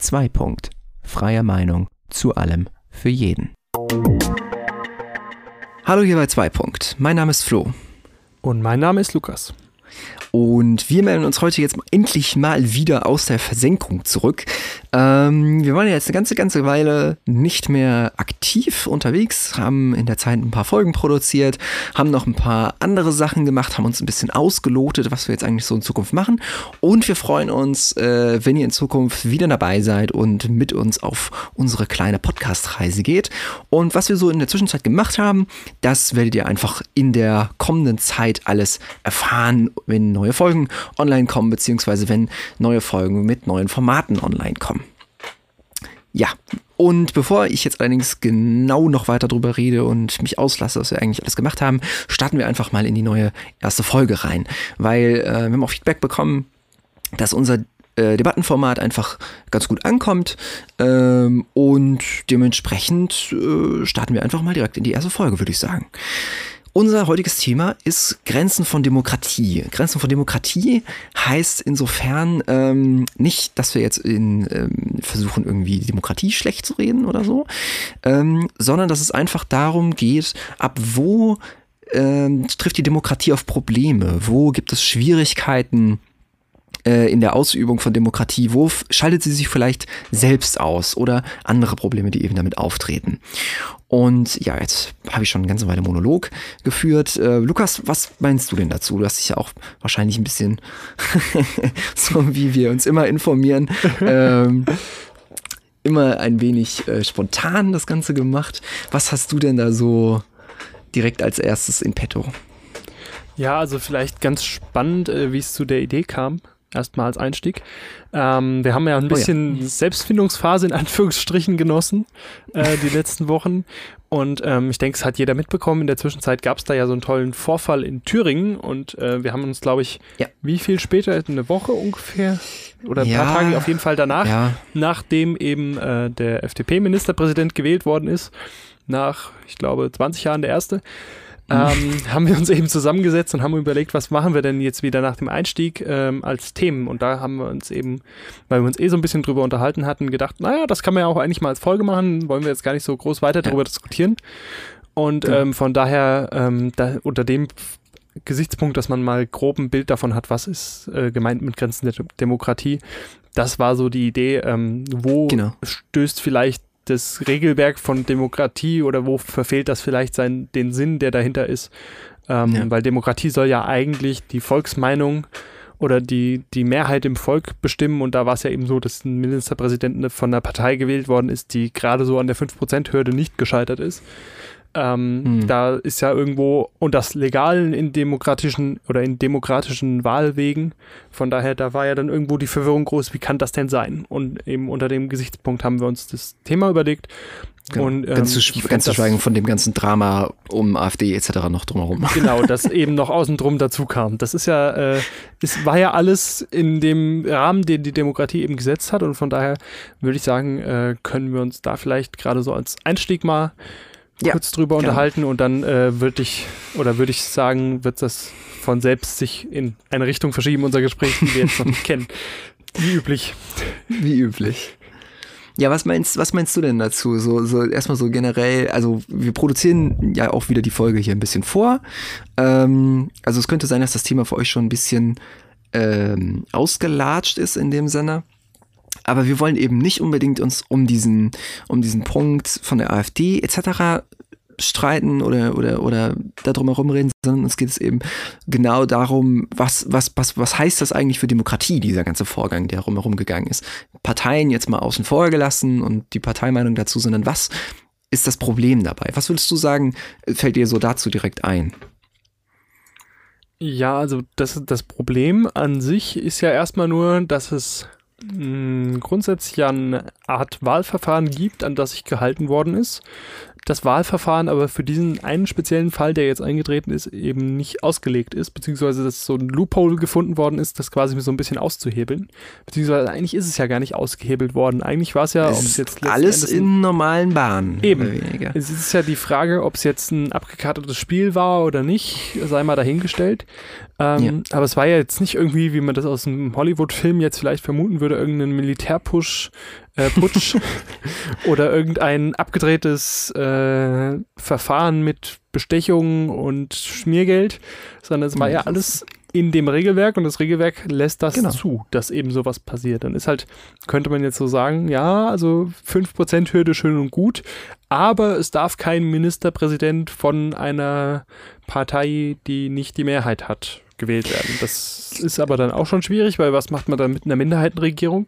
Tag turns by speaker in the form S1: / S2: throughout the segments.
S1: 2. Punkt. Freie Meinung zu allem für jeden. Hallo hier bei 2. Punkt. Mein Name ist Flo.
S2: Und mein Name ist Lukas.
S1: Und wir melden uns heute jetzt endlich mal wieder aus der Versenkung zurück. Ähm, wir waren ja jetzt eine ganze, ganze Weile nicht mehr aktiv unterwegs, haben in der Zeit ein paar Folgen produziert, haben noch ein paar andere Sachen gemacht, haben uns ein bisschen ausgelotet, was wir jetzt eigentlich so in Zukunft machen. Und wir freuen uns, äh, wenn ihr in Zukunft wieder dabei seid und mit uns auf unsere kleine Podcast-Reise geht. Und was wir so in der Zwischenzeit gemacht haben, das werdet ihr einfach in der kommenden Zeit alles erfahren wenn neue Folgen online kommen, beziehungsweise wenn neue Folgen mit neuen Formaten online kommen. Ja, und bevor ich jetzt allerdings genau noch weiter drüber rede und mich auslasse, was wir eigentlich alles gemacht haben, starten wir einfach mal in die neue erste Folge rein. Weil äh, wir haben auch Feedback bekommen, dass unser äh, Debattenformat einfach ganz gut ankommt. Ähm, und dementsprechend äh, starten wir einfach mal direkt in die erste Folge, würde ich sagen. Unser heutiges Thema ist Grenzen von Demokratie. Grenzen von Demokratie heißt insofern ähm, nicht, dass wir jetzt in, ähm, versuchen, irgendwie Demokratie schlecht zu reden oder so, ähm, sondern dass es einfach darum geht, ab wo ähm, trifft die Demokratie auf Probleme, wo gibt es Schwierigkeiten, äh, in der Ausübung von Demokratie, wo schaltet sie sich vielleicht selbst aus oder andere Probleme, die eben damit auftreten. Und ja, jetzt habe ich schon eine ganze Weile Monolog geführt. Äh, Lukas, was meinst du denn dazu? Du hast dich ja auch wahrscheinlich ein bisschen, so wie wir uns immer informieren, ähm, immer ein wenig äh, spontan das Ganze gemacht. Was hast du denn da so direkt als erstes in petto?
S2: Ja, also vielleicht ganz spannend, äh, wie es zu der Idee kam erstmal als Einstieg. Ähm, wir haben ja ein bisschen oh ja. Selbstfindungsphase in Anführungsstrichen genossen äh, die letzten Wochen. Und ähm, ich denke, es hat jeder mitbekommen. In der Zwischenzeit gab es da ja so einen tollen Vorfall in Thüringen und äh, wir haben uns, glaube ich, ja. wie viel später, eine Woche ungefähr oder ein ja. paar Tage auf jeden Fall danach, nachdem eben äh, der FDP-Ministerpräsident gewählt worden ist, nach, ich glaube, 20 Jahren der erste, ähm, haben wir uns eben zusammengesetzt und haben überlegt, was machen wir denn jetzt wieder nach dem Einstieg ähm, als Themen. Und da haben wir uns eben, weil wir uns eh so ein bisschen drüber unterhalten hatten, gedacht, naja, das kann man ja auch eigentlich mal als Folge machen, wollen wir jetzt gar nicht so groß weiter darüber ja. diskutieren. Und ja. ähm, von daher, ähm, da, unter dem Gesichtspunkt, dass man mal grob ein Bild davon hat, was ist äh, gemeint mit Grenzen der Demokratie, das war so die Idee, ähm, wo genau. stößt vielleicht das Regelwerk von Demokratie oder wo verfehlt das vielleicht sein, den Sinn, der dahinter ist. Ähm, ja. Weil Demokratie soll ja eigentlich die Volksmeinung oder die, die Mehrheit im Volk bestimmen. Und da war es ja eben so, dass ein Ministerpräsident von einer Partei gewählt worden ist, die gerade so an der 5%-Hürde nicht gescheitert ist. Ähm, hm. Da ist ja irgendwo, und das legal in demokratischen oder in demokratischen Wahlwegen. Von daher, da war ja dann irgendwo die Verwirrung groß, wie kann das denn sein? Und eben unter dem Gesichtspunkt haben wir uns das Thema überlegt.
S1: Genau. Und, ähm, ganz, zu, ganz zu schweigen von dem ganzen Drama um AfD etc. noch drumherum.
S2: Genau, das eben noch außen drum dazu kam. Das ist ja, äh, es war ja alles in dem Rahmen, den die Demokratie eben gesetzt hat. Und von daher würde ich sagen, äh, können wir uns da vielleicht gerade so als Einstieg mal ja, kurz drüber genau. unterhalten und dann äh, würde ich oder würde ich sagen, wird das von selbst sich in eine Richtung verschieben, unser Gespräch, die wir jetzt noch nicht kennen. Wie üblich.
S1: Wie üblich. Ja, was meinst, was meinst du denn dazu? So, so erstmal so generell, also wir produzieren ja auch wieder die Folge hier ein bisschen vor. Ähm, also es könnte sein, dass das Thema für euch schon ein bisschen ähm, ausgelatscht ist in dem Sinne. Aber wir wollen eben nicht unbedingt uns um diesen, um diesen Punkt von der AfD etc. streiten oder, oder, oder darum herum reden, sondern uns geht es eben genau darum, was, was, was, was heißt das eigentlich für Demokratie, dieser ganze Vorgang, der rumherum gegangen ist. Parteien jetzt mal außen vor gelassen und die Parteimeinung dazu, sondern was ist das Problem dabei? Was würdest du sagen, fällt dir so dazu direkt ein?
S2: Ja, also das, das Problem an sich ist ja erstmal nur, dass es grundsätzlich eine Art Wahlverfahren gibt, an das sich gehalten worden ist das Wahlverfahren aber für diesen einen speziellen Fall, der jetzt eingetreten ist, eben nicht ausgelegt ist, beziehungsweise dass so ein Loophole gefunden worden ist, das quasi so ein bisschen auszuhebeln. Beziehungsweise eigentlich ist es ja gar nicht ausgehebelt worden. Eigentlich war es ja,
S1: ob es jetzt alles in normalen Bahnen.
S2: Eben. Es ist ja die Frage, ob es jetzt ein abgekartetes Spiel war oder nicht, sei mal dahingestellt. Ähm, ja. Aber es war ja jetzt nicht irgendwie, wie man das aus einem Hollywood-Film jetzt vielleicht vermuten würde, irgendein Militärpush äh, Putsch oder irgendein abgedrehtes äh, Verfahren mit Bestechung und Schmiergeld, sondern es war ja alles in dem Regelwerk und das Regelwerk lässt das genau. zu, dass eben sowas passiert. Dann ist halt, könnte man jetzt so sagen, ja, also 5% Hürde schön und gut, aber es darf kein Ministerpräsident von einer Partei, die nicht die Mehrheit hat, gewählt werden. Das ist aber dann auch schon schwierig, weil was macht man dann mit einer Minderheitenregierung?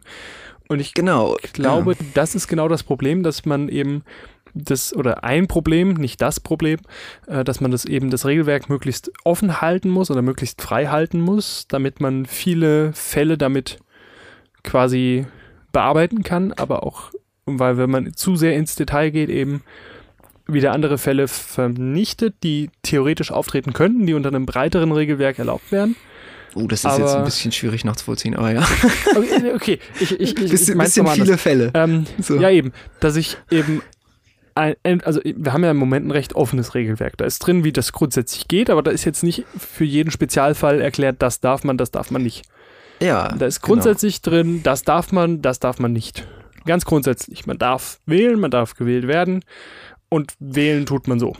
S2: Und ich genau, glaube, ja. das ist genau das Problem, dass man eben das oder ein Problem, nicht das Problem, äh, dass man das eben das Regelwerk möglichst offen halten muss oder möglichst frei halten muss, damit man viele Fälle damit quasi bearbeiten kann, aber auch, weil wenn man zu sehr ins Detail geht, eben wieder andere Fälle vernichtet, die theoretisch auftreten könnten, die unter einem breiteren Regelwerk erlaubt werden.
S1: Oh, das ist aber, jetzt ein bisschen schwierig nachzuvollziehen, aber ja.
S2: Okay, okay. ich, ich, ich,
S1: bisschen, ich bisschen viele Fälle.
S2: Ähm, so. Ja, eben, dass ich eben ein, also wir haben ja im Moment ein recht offenes Regelwerk. Da ist drin, wie das grundsätzlich geht, aber da ist jetzt nicht für jeden Spezialfall erklärt, das darf man, das darf man nicht.
S1: Ja.
S2: Da ist grundsätzlich genau. drin, das darf man, das darf man nicht. Ganz grundsätzlich. Man darf wählen, man darf gewählt werden und wählen tut man so.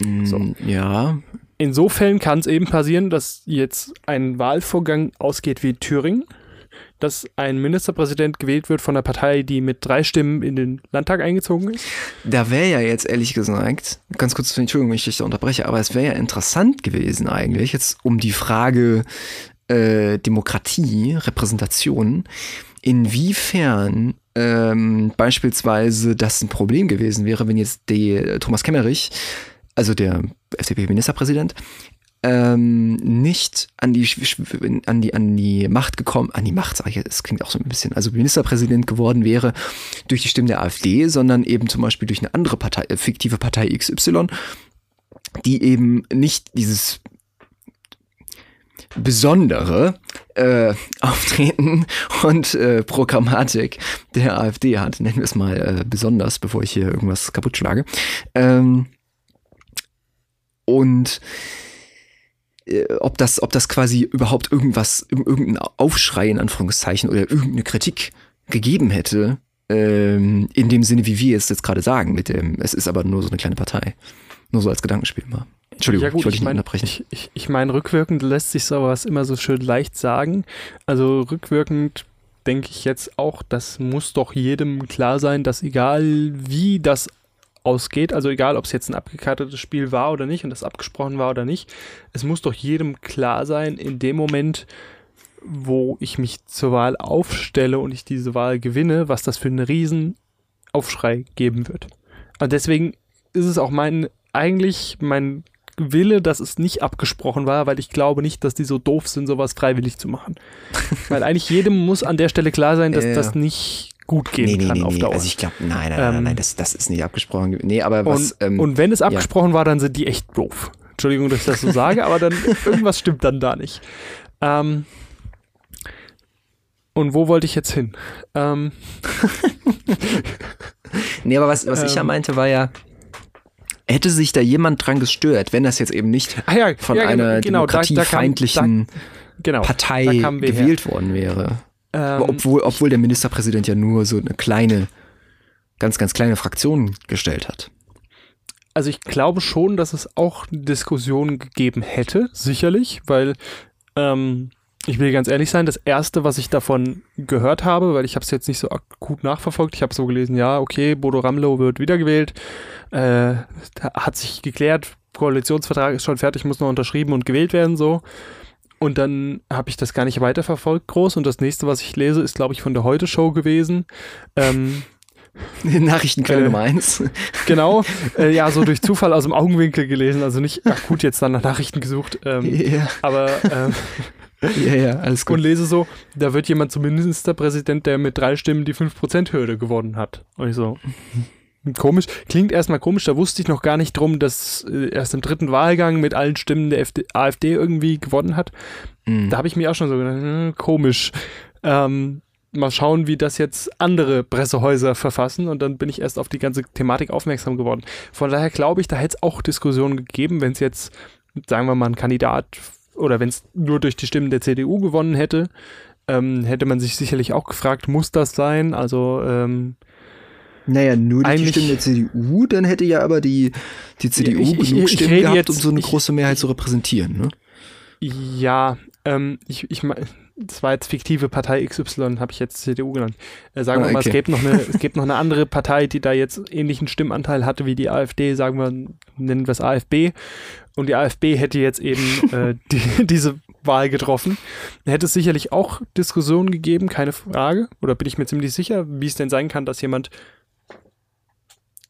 S1: Mm, so. Ja.
S2: In so Fällen kann es eben passieren, dass jetzt ein Wahlvorgang ausgeht wie Thüringen dass ein Ministerpräsident gewählt wird von einer Partei, die mit drei Stimmen in den Landtag eingezogen ist?
S1: Da wäre ja jetzt ehrlich gesagt, ganz kurz, Entschuldigung, wenn ich dich da unterbreche, aber es wäre ja interessant gewesen eigentlich, jetzt um die Frage äh, Demokratie, Repräsentation, inwiefern ähm, beispielsweise das ein Problem gewesen wäre, wenn jetzt die, äh, Thomas Kemmerich, also der FDP-Ministerpräsident, ähm, nicht an die, an die, an die Macht gekommen, an die Macht, sage ich, das klingt auch so ein bisschen, also Ministerpräsident geworden wäre durch die Stimmen der AfD, sondern eben zum Beispiel durch eine andere Partei, äh, fiktive Partei XY, die eben nicht dieses besondere äh, Auftreten und äh, Programmatik der AfD hat, nennen wir es mal äh, besonders, bevor ich hier irgendwas kaputt schlage. Ähm, und äh, ob das, ob das quasi überhaupt irgendwas, irgendein Aufschrei in Anführungszeichen oder irgendeine Kritik gegeben hätte, ähm, in dem Sinne, wie wir es jetzt gerade sagen, mit dem, es ist aber nur so eine kleine Partei. Nur so als Gedankenspiel mal.
S2: Entschuldigung, ja gut, ich wollte dich nicht unterbrechen. Ich, ich, ich meine, rückwirkend lässt sich sowas immer so schön leicht sagen. Also rückwirkend denke ich jetzt auch, das muss doch jedem klar sein, dass egal wie das ausgeht, also egal, ob es jetzt ein abgekartetes Spiel war oder nicht und das abgesprochen war oder nicht, es muss doch jedem klar sein, in dem Moment, wo ich mich zur Wahl aufstelle und ich diese Wahl gewinne, was das für einen riesen Aufschrei geben wird. Und deswegen ist es auch mein, eigentlich mein Wille, dass es nicht abgesprochen war, weil ich glaube nicht, dass die so doof sind, sowas freiwillig zu machen. weil eigentlich jedem muss an der Stelle klar sein, dass äh, das nicht gut gehen nee, nee, kann nee, auf Dauer.
S1: Also ich glaube, nein, nein, ähm, nein, nein, das, das ist nicht abgesprochen. Nee, aber was.
S2: Und, ähm, und wenn es abgesprochen ja. war, dann sind die echt doof. Entschuldigung, dass ich das so sage, aber dann irgendwas stimmt dann da nicht. Ähm, und wo wollte ich jetzt hin? Ähm,
S1: nee, aber was, was ich ja ähm. meinte, war ja, hätte sich da jemand dran gestört, wenn das jetzt eben nicht ah ja, von ja, einer genau, demokratiefeindlichen da, da kam, genau, Partei gewählt her. worden wäre. Ähm, obwohl, obwohl der Ministerpräsident ja nur so eine kleine, ganz, ganz kleine Fraktion gestellt hat.
S2: Also ich glaube schon, dass es auch Diskussionen gegeben hätte, sicherlich, weil ähm, ich will ganz ehrlich sein, das erste, was ich davon gehört habe, weil ich habe es jetzt nicht so akut nachverfolgt, ich habe so gelesen, ja, okay, Bodo Ramlow wird wiedergewählt, äh, hat sich geklärt, Koalitionsvertrag ist schon fertig, muss noch unterschrieben und gewählt werden, so. Und dann habe ich das gar nicht weiterverfolgt groß. Und das nächste, was ich lese, ist, glaube ich, von der Heute-Show gewesen. Ähm,
S1: Nachrichtenquelle äh, Nummer eins.
S2: Genau, äh, ja, so durch Zufall aus dem Augenwinkel gelesen, also nicht akut jetzt dann nach Nachrichten gesucht, ähm, yeah. aber ähm,
S1: ja, ja, alles gut.
S2: Und lese so, da wird jemand zum Ministerpräsident, der mit drei Stimmen die 5%-Hürde gewonnen hat. Und ich so, Komisch, klingt erstmal komisch, da wusste ich noch gar nicht drum, dass äh, erst im dritten Wahlgang mit allen Stimmen der FD AfD irgendwie gewonnen hat. Mhm. Da habe ich mir auch schon so gedacht, hm, komisch. Ähm, mal schauen, wie das jetzt andere Pressehäuser verfassen und dann bin ich erst auf die ganze Thematik aufmerksam geworden. Von daher glaube ich, da hätte es auch Diskussionen gegeben, wenn es jetzt, sagen wir mal, ein Kandidat oder wenn es nur durch die Stimmen der CDU gewonnen hätte, ähm, hätte man sich sicherlich auch gefragt, muss das sein? Also ähm,
S1: naja, nur die Stimmen der CDU, dann hätte ja aber die, die CDU ich, ich, genug ich, Stimmen gehabt, jetzt, um so eine große Mehrheit zu repräsentieren, ne?
S2: Ja, ähm, ich, ich meine, das war jetzt fiktive Partei XY, habe ich jetzt CDU genannt. Äh, sagen ah, wir mal, okay. es gäbe noch eine, es gäbe noch eine andere Partei, die da jetzt ähnlichen Stimmanteil hatte wie die AfD, sagen wir, nennen wir es AfB. Und die AfB hätte jetzt eben äh, die, diese Wahl getroffen. Hätte es sicherlich auch Diskussionen gegeben, keine Frage. Oder bin ich mir ziemlich sicher, wie es denn sein kann, dass jemand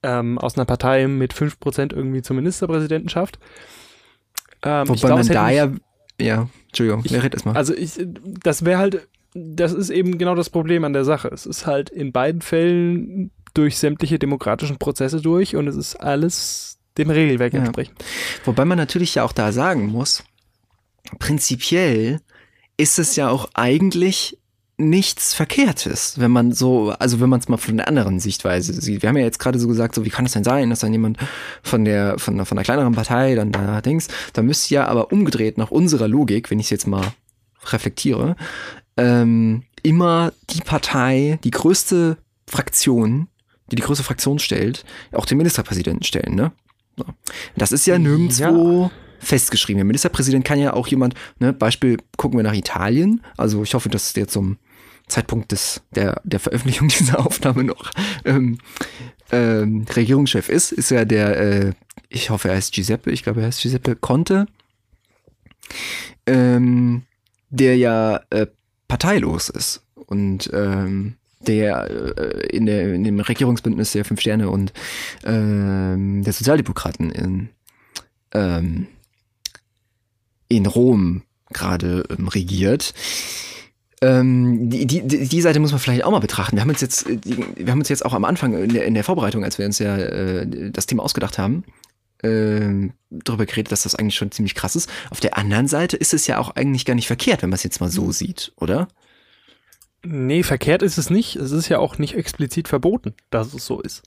S2: ähm, aus einer Partei mit 5% irgendwie zum Ministerpräsidenten schafft.
S1: Ähm, Wobei glaub, man da ja, ja, Entschuldigung, ich, red erstmal.
S2: Also ich, das wäre halt, das ist eben genau das Problem an der Sache. Es ist halt in beiden Fällen durch sämtliche demokratischen Prozesse durch und es ist alles dem Regelwerk ja. entsprechend.
S1: Wobei man natürlich ja auch da sagen muss, prinzipiell ist es ja auch eigentlich nichts Verkehrtes, wenn man so, also wenn man es mal von der anderen Sichtweise sieht. Wir haben ja jetzt gerade so gesagt, so wie kann es denn sein, dass dann jemand von der von, von einer kleineren Partei dann da Dings, da müsste ja aber umgedreht nach unserer Logik, wenn ich es jetzt mal reflektiere, ähm, immer die Partei, die größte Fraktion, die die größte Fraktion stellt, auch den Ministerpräsidenten stellen, ne? So. Das ist ja nirgendwo ja festgeschrieben. Der Ministerpräsident kann ja auch jemand, ne, Beispiel gucken wir nach Italien. Also ich hoffe, dass der zum Zeitpunkt des, der, der Veröffentlichung dieser Aufnahme noch ähm, ähm, Regierungschef ist, ist ja der, äh, ich hoffe, er heißt Giuseppe, ich glaube, er heißt Giuseppe Conte, ähm, der ja äh, parteilos ist und ähm, der äh, in, der, in dem Regierungsbündnis der Fünf Sterne und ähm, der Sozialdemokraten in, ähm, in Rom gerade ähm, regiert. Ähm, die, die, die Seite muss man vielleicht auch mal betrachten. Wir haben uns jetzt, wir haben uns jetzt auch am Anfang in der, in der Vorbereitung, als wir uns ja äh, das Thema ausgedacht haben, äh, darüber geredet, dass das eigentlich schon ziemlich krass ist. Auf der anderen Seite ist es ja auch eigentlich gar nicht verkehrt, wenn man es jetzt mal so sieht, oder?
S2: Nee, verkehrt ist es nicht. Es ist ja auch nicht explizit verboten, dass es so ist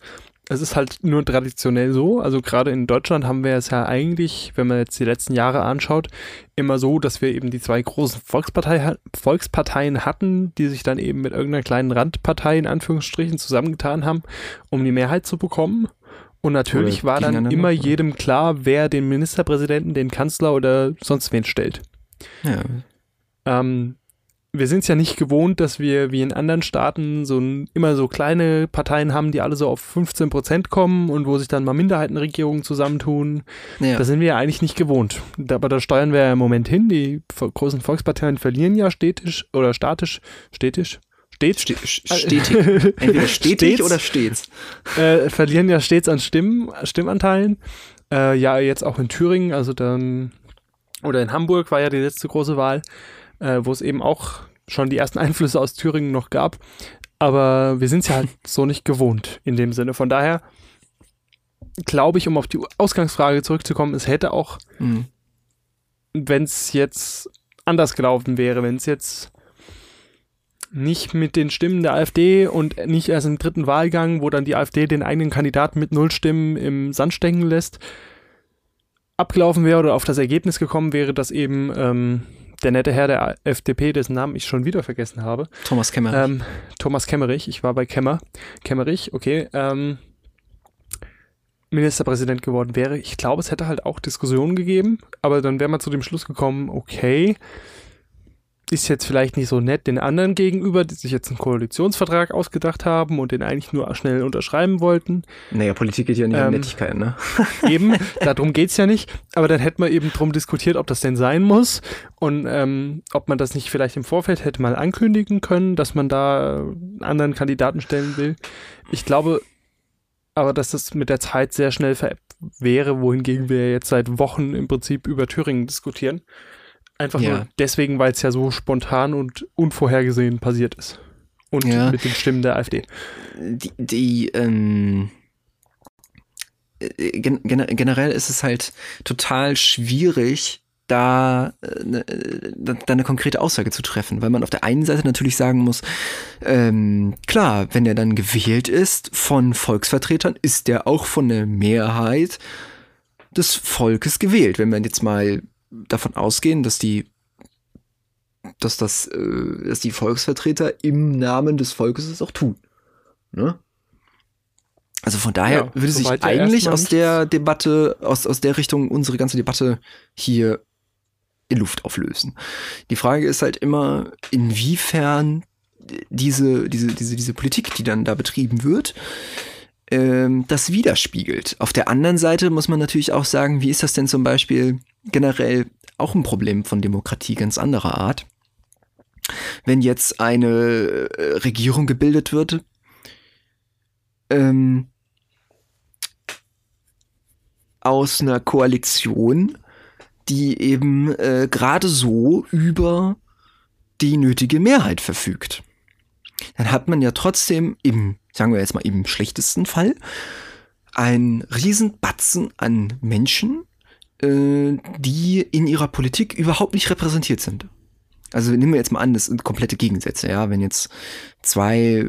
S2: es ist halt nur traditionell so. Also gerade in Deutschland haben wir es ja eigentlich, wenn man jetzt die letzten Jahre anschaut, immer so, dass wir eben die zwei großen Volkspartei, Volksparteien hatten, die sich dann eben mit irgendeiner kleinen Randpartei in Anführungsstrichen zusammengetan haben, um die Mehrheit zu bekommen. Und natürlich war dann immer jedem klar, wer den Ministerpräsidenten, den Kanzler oder sonst wen stellt. Ja. Ähm, wir sind es ja nicht gewohnt, dass wir wie in anderen Staaten so ein, immer so kleine Parteien haben, die alle so auf 15 Prozent kommen und wo sich dann mal Minderheitenregierungen zusammentun. Ja. Das sind wir ja eigentlich nicht gewohnt. Aber da steuern wir ja im Moment hin. Die großen Volksparteien verlieren ja stetisch oder statisch, stetisch, stets. Ste
S1: stetig. Entweder stetig stets, oder stets.
S2: Äh, verlieren ja stets an Stimmen, Stimmanteilen. Äh, ja, jetzt auch in Thüringen, also dann, oder in Hamburg war ja die letzte große Wahl äh, wo es eben auch schon die ersten Einflüsse aus Thüringen noch gab. Aber wir sind es ja halt so nicht gewohnt in dem Sinne. Von daher glaube ich, um auf die Ausgangsfrage zurückzukommen, es hätte auch, mhm. wenn es jetzt anders gelaufen wäre, wenn es jetzt nicht mit den Stimmen der AfD und nicht erst im dritten Wahlgang, wo dann die AfD den eigenen Kandidaten mit null Stimmen im Sand stecken lässt, abgelaufen wäre oder auf das Ergebnis gekommen wäre, dass eben ähm, der nette Herr der FDP, dessen Namen ich schon wieder vergessen habe.
S1: Thomas Kemmerich.
S2: Ähm, Thomas Kemmerich, ich war bei Kemmer. Kemmerich, okay. Ähm, Ministerpräsident geworden wäre. Ich glaube, es hätte halt auch Diskussionen gegeben, aber dann wäre man zu dem Schluss gekommen, okay, ist jetzt vielleicht nicht so nett den anderen gegenüber, die sich jetzt einen Koalitionsvertrag ausgedacht haben und den eigentlich nur schnell unterschreiben wollten.
S1: Naja, Politik geht ja nicht ähm, um Nettigkeit, ne?
S2: eben, darum geht's ja nicht. Aber dann hätte man eben drum diskutiert, ob das denn sein muss und ähm, ob man das nicht vielleicht im Vorfeld hätte mal ankündigen können, dass man da einen anderen Kandidaten stellen will. Ich glaube aber, dass das mit der Zeit sehr schnell veräppt wäre, wohingegen wir jetzt seit Wochen im Prinzip über Thüringen diskutieren. Einfach ja. nur deswegen, weil es ja so spontan und unvorhergesehen passiert ist. Und ja. mit den Stimmen der AfD.
S1: Die, die ähm, äh, gen generell ist es halt total schwierig, da, äh, da, eine konkrete Aussage zu treffen, weil man auf der einen Seite natürlich sagen muss, ähm, klar, wenn er dann gewählt ist von Volksvertretern, ist der auch von der Mehrheit des Volkes gewählt. Wenn man jetzt mal davon ausgehen, dass die dass das, äh, dass die Volksvertreter im Namen des Volkes es auch tun. Ne? Also von daher ja, würde sich eigentlich aus der Debatte, aus, aus der Richtung unsere ganze Debatte hier in Luft auflösen. Die Frage ist halt immer, inwiefern diese, diese, diese, diese Politik, die dann da betrieben wird, ähm, das widerspiegelt. Auf der anderen Seite muss man natürlich auch sagen, wie ist das denn zum Beispiel generell auch ein Problem von Demokratie ganz anderer Art? Wenn jetzt eine äh, Regierung gebildet wird, ähm, aus einer Koalition, die eben äh, gerade so über die nötige Mehrheit verfügt. Dann hat man ja trotzdem im, sagen wir jetzt mal im schlechtesten Fall, ein Riesenbatzen an Menschen, äh, die in ihrer Politik überhaupt nicht repräsentiert sind. Also nehmen wir jetzt mal an, das sind komplette Gegensätze, ja. Wenn jetzt zwei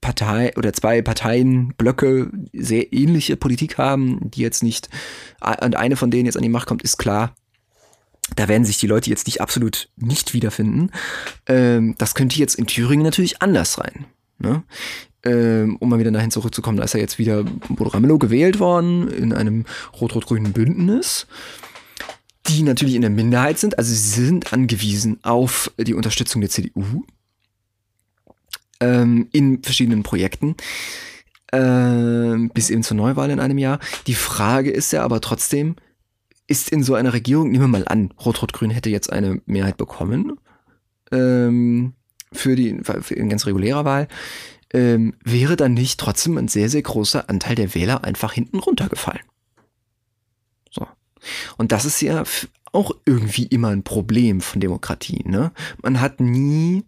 S1: Partei oder zwei Parteienblöcke sehr ähnliche Politik haben, die jetzt nicht, und eine von denen jetzt an die Macht kommt, ist klar, da werden sich die Leute jetzt nicht absolut nicht wiederfinden. Ähm, das könnte jetzt in Thüringen natürlich anders sein. Ne? Ähm, um mal wieder dahin zurückzukommen, da ist ja jetzt wieder Bodo Ramelow gewählt worden in einem rot-rot-grünen Bündnis, die natürlich in der Minderheit sind. Also sie sind angewiesen auf die Unterstützung der CDU ähm, in verschiedenen Projekten. Ähm, bis eben zur Neuwahl in einem Jahr. Die Frage ist ja aber trotzdem, ist in so einer Regierung, nehmen wir mal an, Rot-Rot-Grün hätte jetzt eine Mehrheit bekommen ähm, für, die, für eine ganz reguläre Wahl, ähm, wäre dann nicht trotzdem ein sehr, sehr großer Anteil der Wähler einfach hinten runtergefallen. So. Und das ist ja auch irgendwie immer ein Problem von Demokratie. Ne? Man hat nie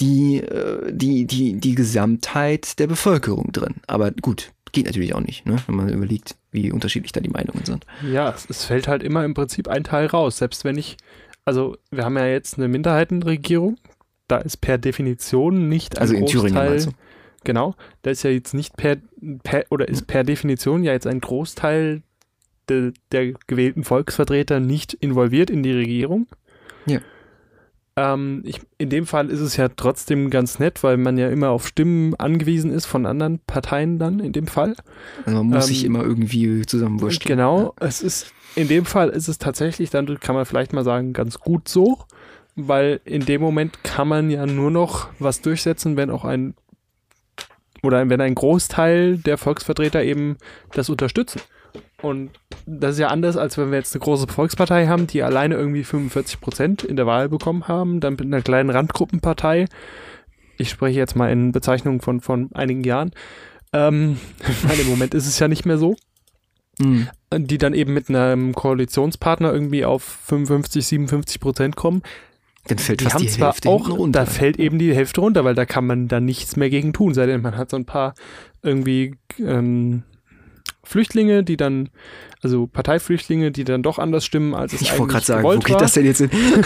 S1: die, äh, die, die, die Gesamtheit der Bevölkerung drin. Aber gut, geht natürlich auch nicht, ne? wenn man überlegt, wie unterschiedlich da die Meinungen sind.
S2: Ja, es, es, fällt halt immer im Prinzip ein Teil raus. Selbst wenn ich, also wir haben ja jetzt eine Minderheitenregierung, da ist per Definition nicht ein also Großteil. In Thüringen Genau, da ist ja jetzt nicht per, per oder ist per Definition ja jetzt ein Großteil de, der gewählten Volksvertreter nicht involviert in die Regierung. Ja. Ähm, ich, in dem Fall ist es ja trotzdem ganz nett, weil man ja immer auf Stimmen angewiesen ist von anderen Parteien dann in dem Fall.
S1: Also man muss ähm, sich immer irgendwie zusammenwurschteln.
S2: Genau, ja. es ist, in dem Fall ist es tatsächlich, dann kann man vielleicht mal sagen, ganz gut so, weil in dem Moment kann man ja nur noch was durchsetzen, wenn auch ein oder wenn ein Großteil der Volksvertreter eben das unterstützen. Und das ist ja anders, als wenn wir jetzt eine große Volkspartei haben, die alleine irgendwie 45 Prozent in der Wahl bekommen haben, dann mit einer kleinen Randgruppenpartei. Ich spreche jetzt mal in Bezeichnungen von, von einigen Jahren. Ähm, weil im Moment ist es ja nicht mehr so. Mhm. Die dann eben mit einem Koalitionspartner irgendwie auf 55, 57 Prozent kommen.
S1: Dann fällt
S2: die haben die zwar Hälfte auch, runter. Da fällt eben die Hälfte runter, weil da kann man dann nichts mehr gegen tun, sei denn man hat so ein paar irgendwie ähm, Flüchtlinge, die dann, also Parteiflüchtlinge, die dann doch anders stimmen, als es ich eigentlich gerade sagen, wo geht
S1: das denn jetzt hin?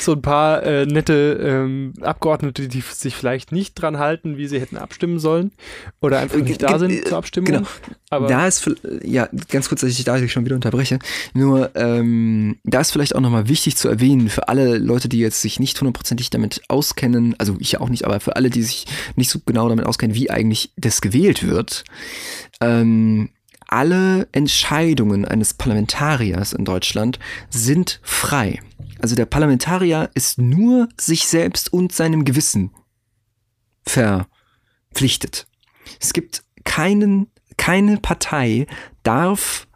S2: so ein paar äh, nette ähm, Abgeordnete, die sich vielleicht nicht dran halten, wie sie hätten abstimmen sollen oder einfach nicht da sind zur Abstimmung. Genau.
S1: Aber da ist, ja, ganz kurz, dass ich dich da schon wieder unterbreche. Nur, ähm, da ist vielleicht auch nochmal wichtig zu erwähnen, für alle Leute, die jetzt sich nicht hundertprozentig damit auskennen, also ich auch nicht, aber für alle, die sich nicht so genau damit auskennen, wie eigentlich das gewählt wird, ähm, alle Entscheidungen eines Parlamentariers in Deutschland sind frei. Also der Parlamentarier ist nur sich selbst und seinem Gewissen verpflichtet. Es gibt keinen, keine Partei darf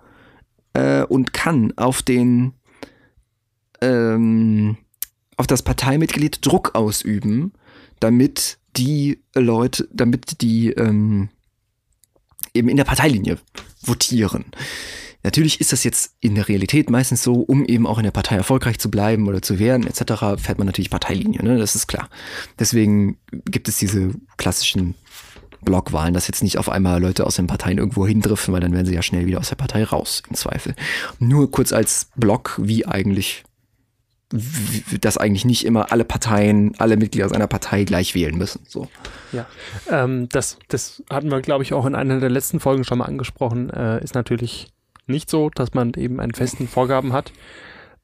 S1: äh, und kann auf den ähm, auf das Parteimitglied Druck ausüben, damit die Leute, damit die ähm, eben in der Parteilinie votieren. Natürlich ist das jetzt in der Realität meistens so, um eben auch in der Partei erfolgreich zu bleiben oder zu werden etc., fährt man natürlich Parteilinie, ne? das ist klar. Deswegen gibt es diese klassischen Blockwahlen, dass jetzt nicht auf einmal Leute aus den Parteien irgendwo hindriften, weil dann werden sie ja schnell wieder aus der Partei raus, im Zweifel. Nur kurz als Block, wie eigentlich dass eigentlich nicht immer alle Parteien, alle Mitglieder seiner Partei gleich wählen müssen. So.
S2: Ja, ähm, das, das hatten wir, glaube ich, auch in einer der letzten Folgen schon mal angesprochen. Äh, ist natürlich nicht so, dass man eben einen festen Vorgaben hat,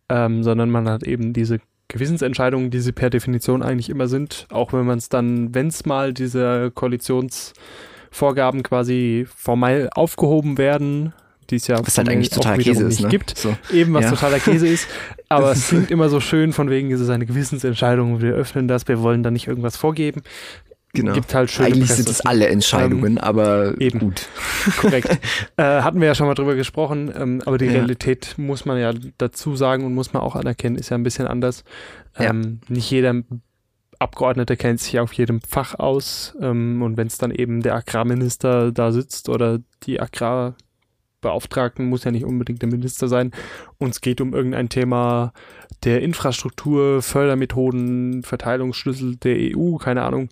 S2: ähm, sondern man hat eben diese Gewissensentscheidungen, die sie per Definition eigentlich immer sind, auch wenn man es dann, wenn es mal diese Koalitionsvorgaben quasi formell aufgehoben werden, die es ja
S1: was halt eigentlich totaler Käse ist,
S2: ne? gibt, so. eben was ja. totaler Käse ist, aber es klingt immer so schön von wegen, es ist eine Gewissensentscheidung, wir öffnen das, wir wollen da nicht irgendwas vorgeben.
S1: Genau.
S2: Gibt halt schöne
S1: Eigentlich Presse. sind es alle Entscheidungen, ähm, aber
S2: eben. gut. Korrekt. äh, hatten wir ja schon mal drüber gesprochen, ähm, aber die ja. Realität muss man ja dazu sagen und muss man auch anerkennen, ist ja ein bisschen anders. Ähm, ja. Nicht jeder Abgeordnete kennt sich auf jedem Fach aus ähm, und wenn es dann eben der Agrarminister da sitzt oder die Agrarbeauftragten, muss ja nicht unbedingt der Minister sein, und es geht um irgendein Thema der Infrastruktur, Fördermethoden, Verteilungsschlüssel der EU, keine Ahnung,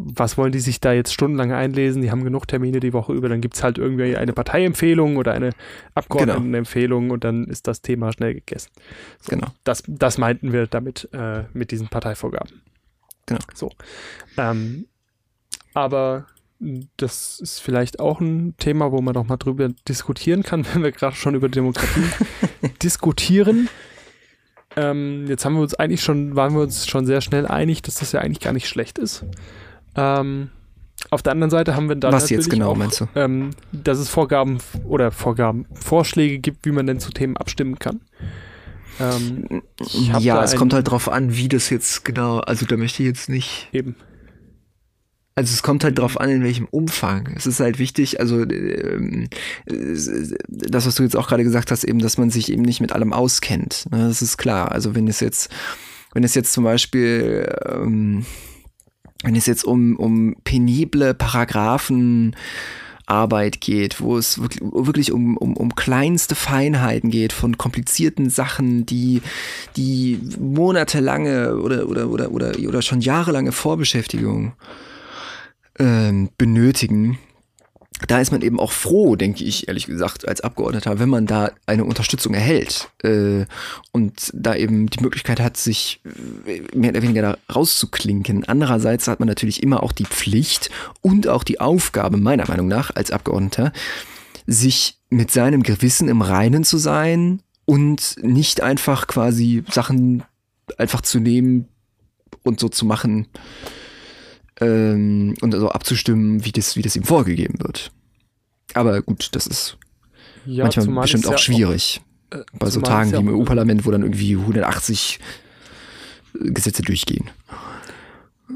S2: was wollen die sich da jetzt stundenlang einlesen? Die haben genug Termine die Woche über. Dann gibt es halt irgendwie eine Parteiempfehlung oder eine Abgeordnetenempfehlung genau. und dann ist das Thema schnell gegessen. So, genau. Das, das meinten wir damit äh, mit diesen Parteivorgaben.
S1: Genau.
S2: So. Ähm, aber das ist vielleicht auch ein Thema, wo man noch mal drüber diskutieren kann, wenn wir gerade schon über Demokratie diskutieren. Ähm, jetzt haben wir uns eigentlich schon, waren wir uns schon sehr schnell einig, dass das ja eigentlich gar nicht schlecht ist. Ähm, auf der anderen Seite haben wir dann
S1: Was jetzt genau auch, meinst du?
S2: Ähm, dass es Vorgaben oder Vorgaben, Vorschläge gibt, wie man denn zu Themen abstimmen kann.
S1: Ähm, ja, es kommt halt drauf an, wie das jetzt genau, also da möchte ich jetzt nicht.
S2: Eben.
S1: Also es kommt halt drauf an, in welchem Umfang. Es ist halt wichtig, also ähm, das, was du jetzt auch gerade gesagt hast, eben, dass man sich eben nicht mit allem auskennt. Ne? Das ist klar. Also wenn es jetzt, wenn es jetzt zum Beispiel ähm, wenn es jetzt um, um penible Paragraphen Arbeit geht, wo es wirklich um, um, um kleinste Feinheiten geht von komplizierten Sachen, die, die monatelange oder, oder, oder, oder, oder schon jahrelange Vorbeschäftigung ähm, benötigen, da ist man eben auch froh, denke ich, ehrlich gesagt, als Abgeordneter, wenn man da eine Unterstützung erhält äh, und da eben die Möglichkeit hat, sich äh, mehr oder weniger da rauszuklinken. Andererseits hat man natürlich immer auch die Pflicht und auch die Aufgabe, meiner Meinung nach, als Abgeordneter, sich mit seinem Gewissen im Reinen zu sein und nicht einfach quasi Sachen einfach zu nehmen und so zu machen, ähm, und also abzustimmen, wie das, wie das ihm vorgegeben wird. Aber gut, das ist ja, manchmal bestimmt auch ja schwierig. Auch, äh, bei so Tagen wie im EU-Parlament, wo dann irgendwie 180 Gesetze durchgehen.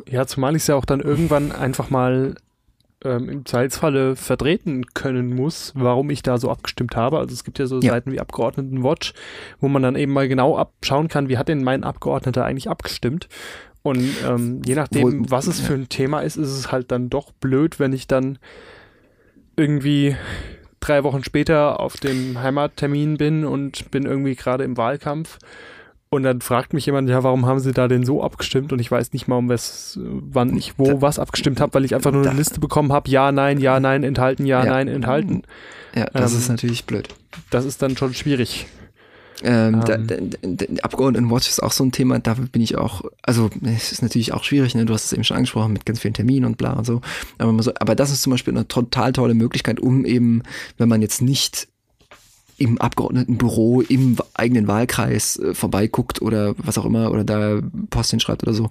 S2: Ja, zumal ich es ja auch dann irgendwann einfach mal ähm, im Zweifelsfalle vertreten können muss, warum ich da so abgestimmt habe. Also es gibt ja so ja. Seiten wie Abgeordnetenwatch, wo man dann eben mal genau abschauen kann, wie hat denn mein Abgeordneter eigentlich abgestimmt. Und ähm, je nachdem, Wo, was es für ein Thema ist, ist es halt dann doch blöd, wenn ich dann irgendwie drei Wochen später auf dem Heimattermin bin und bin irgendwie gerade im Wahlkampf. Und dann fragt mich jemand, ja, warum haben Sie da denn so abgestimmt? Und ich weiß nicht mal, um was, wann ich wo da, was abgestimmt habe, weil ich einfach nur da, eine Liste bekommen habe, ja, nein, ja, nein, enthalten, ja, ja. nein, enthalten.
S1: Ja, das ähm, ist natürlich blöd.
S2: Das ist dann schon schwierig.
S1: Ähm, um. da, da, da, Abgeordnetenwatch ist auch so ein Thema, da bin ich auch, also es ist natürlich auch schwierig, ne? du hast es eben schon angesprochen mit ganz vielen Terminen und bla und so. Aber, so, aber das ist zum Beispiel eine total tolle Möglichkeit, um eben, wenn man jetzt nicht im Abgeordnetenbüro im eigenen Wahlkreis äh, vorbeiguckt oder was auch immer oder da Post hinschreibt oder so,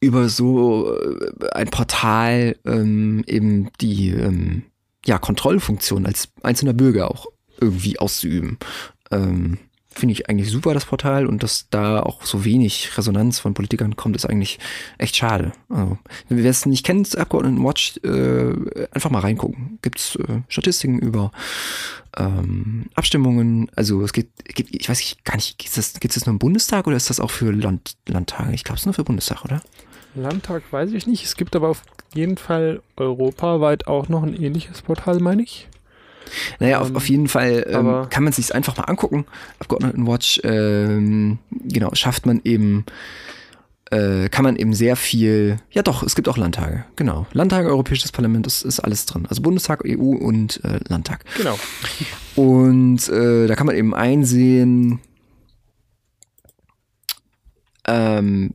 S1: über so äh, ein Portal ähm, eben die ähm, ja, Kontrollfunktion als einzelner Bürger auch irgendwie auszuüben. Ähm, Finde ich eigentlich super, das Portal, und dass da auch so wenig Resonanz von Politikern kommt, ist eigentlich echt schade. Also, wer es nicht kennt, Abgeordnetenwatch, äh, einfach mal reingucken. Gibt's äh, Statistiken über ähm, Abstimmungen, also es geht, geht ich weiß gar nicht, gibt es das, das nur im Bundestag oder ist das auch für Land, Landtage? Ich glaube, es ist nur für Bundestag, oder?
S2: Landtag weiß ich nicht. Es gibt aber auf jeden Fall europaweit auch noch ein ähnliches Portal, meine ich.
S1: Naja, auf, auf jeden Fall ähm, kann man sich einfach mal angucken. Abgeordnetenwatch, ähm, genau, schafft man eben, äh, kann man eben sehr viel, ja doch, es gibt auch Landtage, genau. Landtage, Europäisches Parlament, ist, ist alles drin. Also Bundestag, EU und äh, Landtag.
S2: Genau.
S1: Und äh, da kann man eben einsehen, ähm,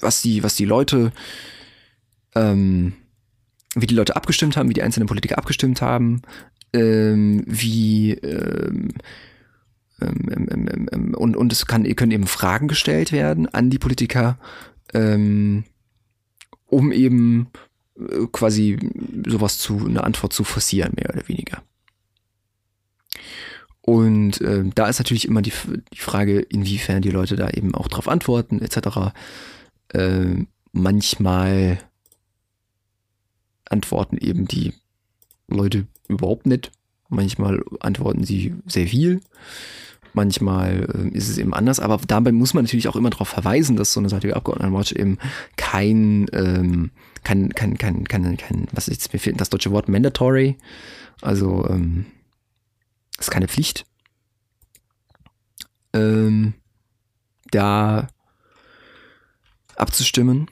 S1: was die, was die Leute ähm, wie die Leute abgestimmt haben, wie die einzelnen Politiker abgestimmt haben, ähm, wie, ähm, ähm, ähm, ähm, und, und es kann, können eben Fragen gestellt werden an die Politiker, ähm, um eben äh, quasi sowas zu, eine Antwort zu forcieren, mehr oder weniger. Und äh, da ist natürlich immer die, die Frage, inwiefern die Leute da eben auch drauf antworten, etc. Äh, manchmal antworten eben die Leute überhaupt nicht. Manchmal antworten sie sehr viel. Manchmal äh, ist es eben anders, aber dabei muss man natürlich auch immer darauf verweisen, dass so eine Seite wie Abgeordnetenwatch eben kein, ähm, kein, kein, kein, kein, kein, was ist jetzt, mir fehlt das deutsche Wort mandatory, also ähm, ist keine Pflicht. Ähm, da abzustimmen,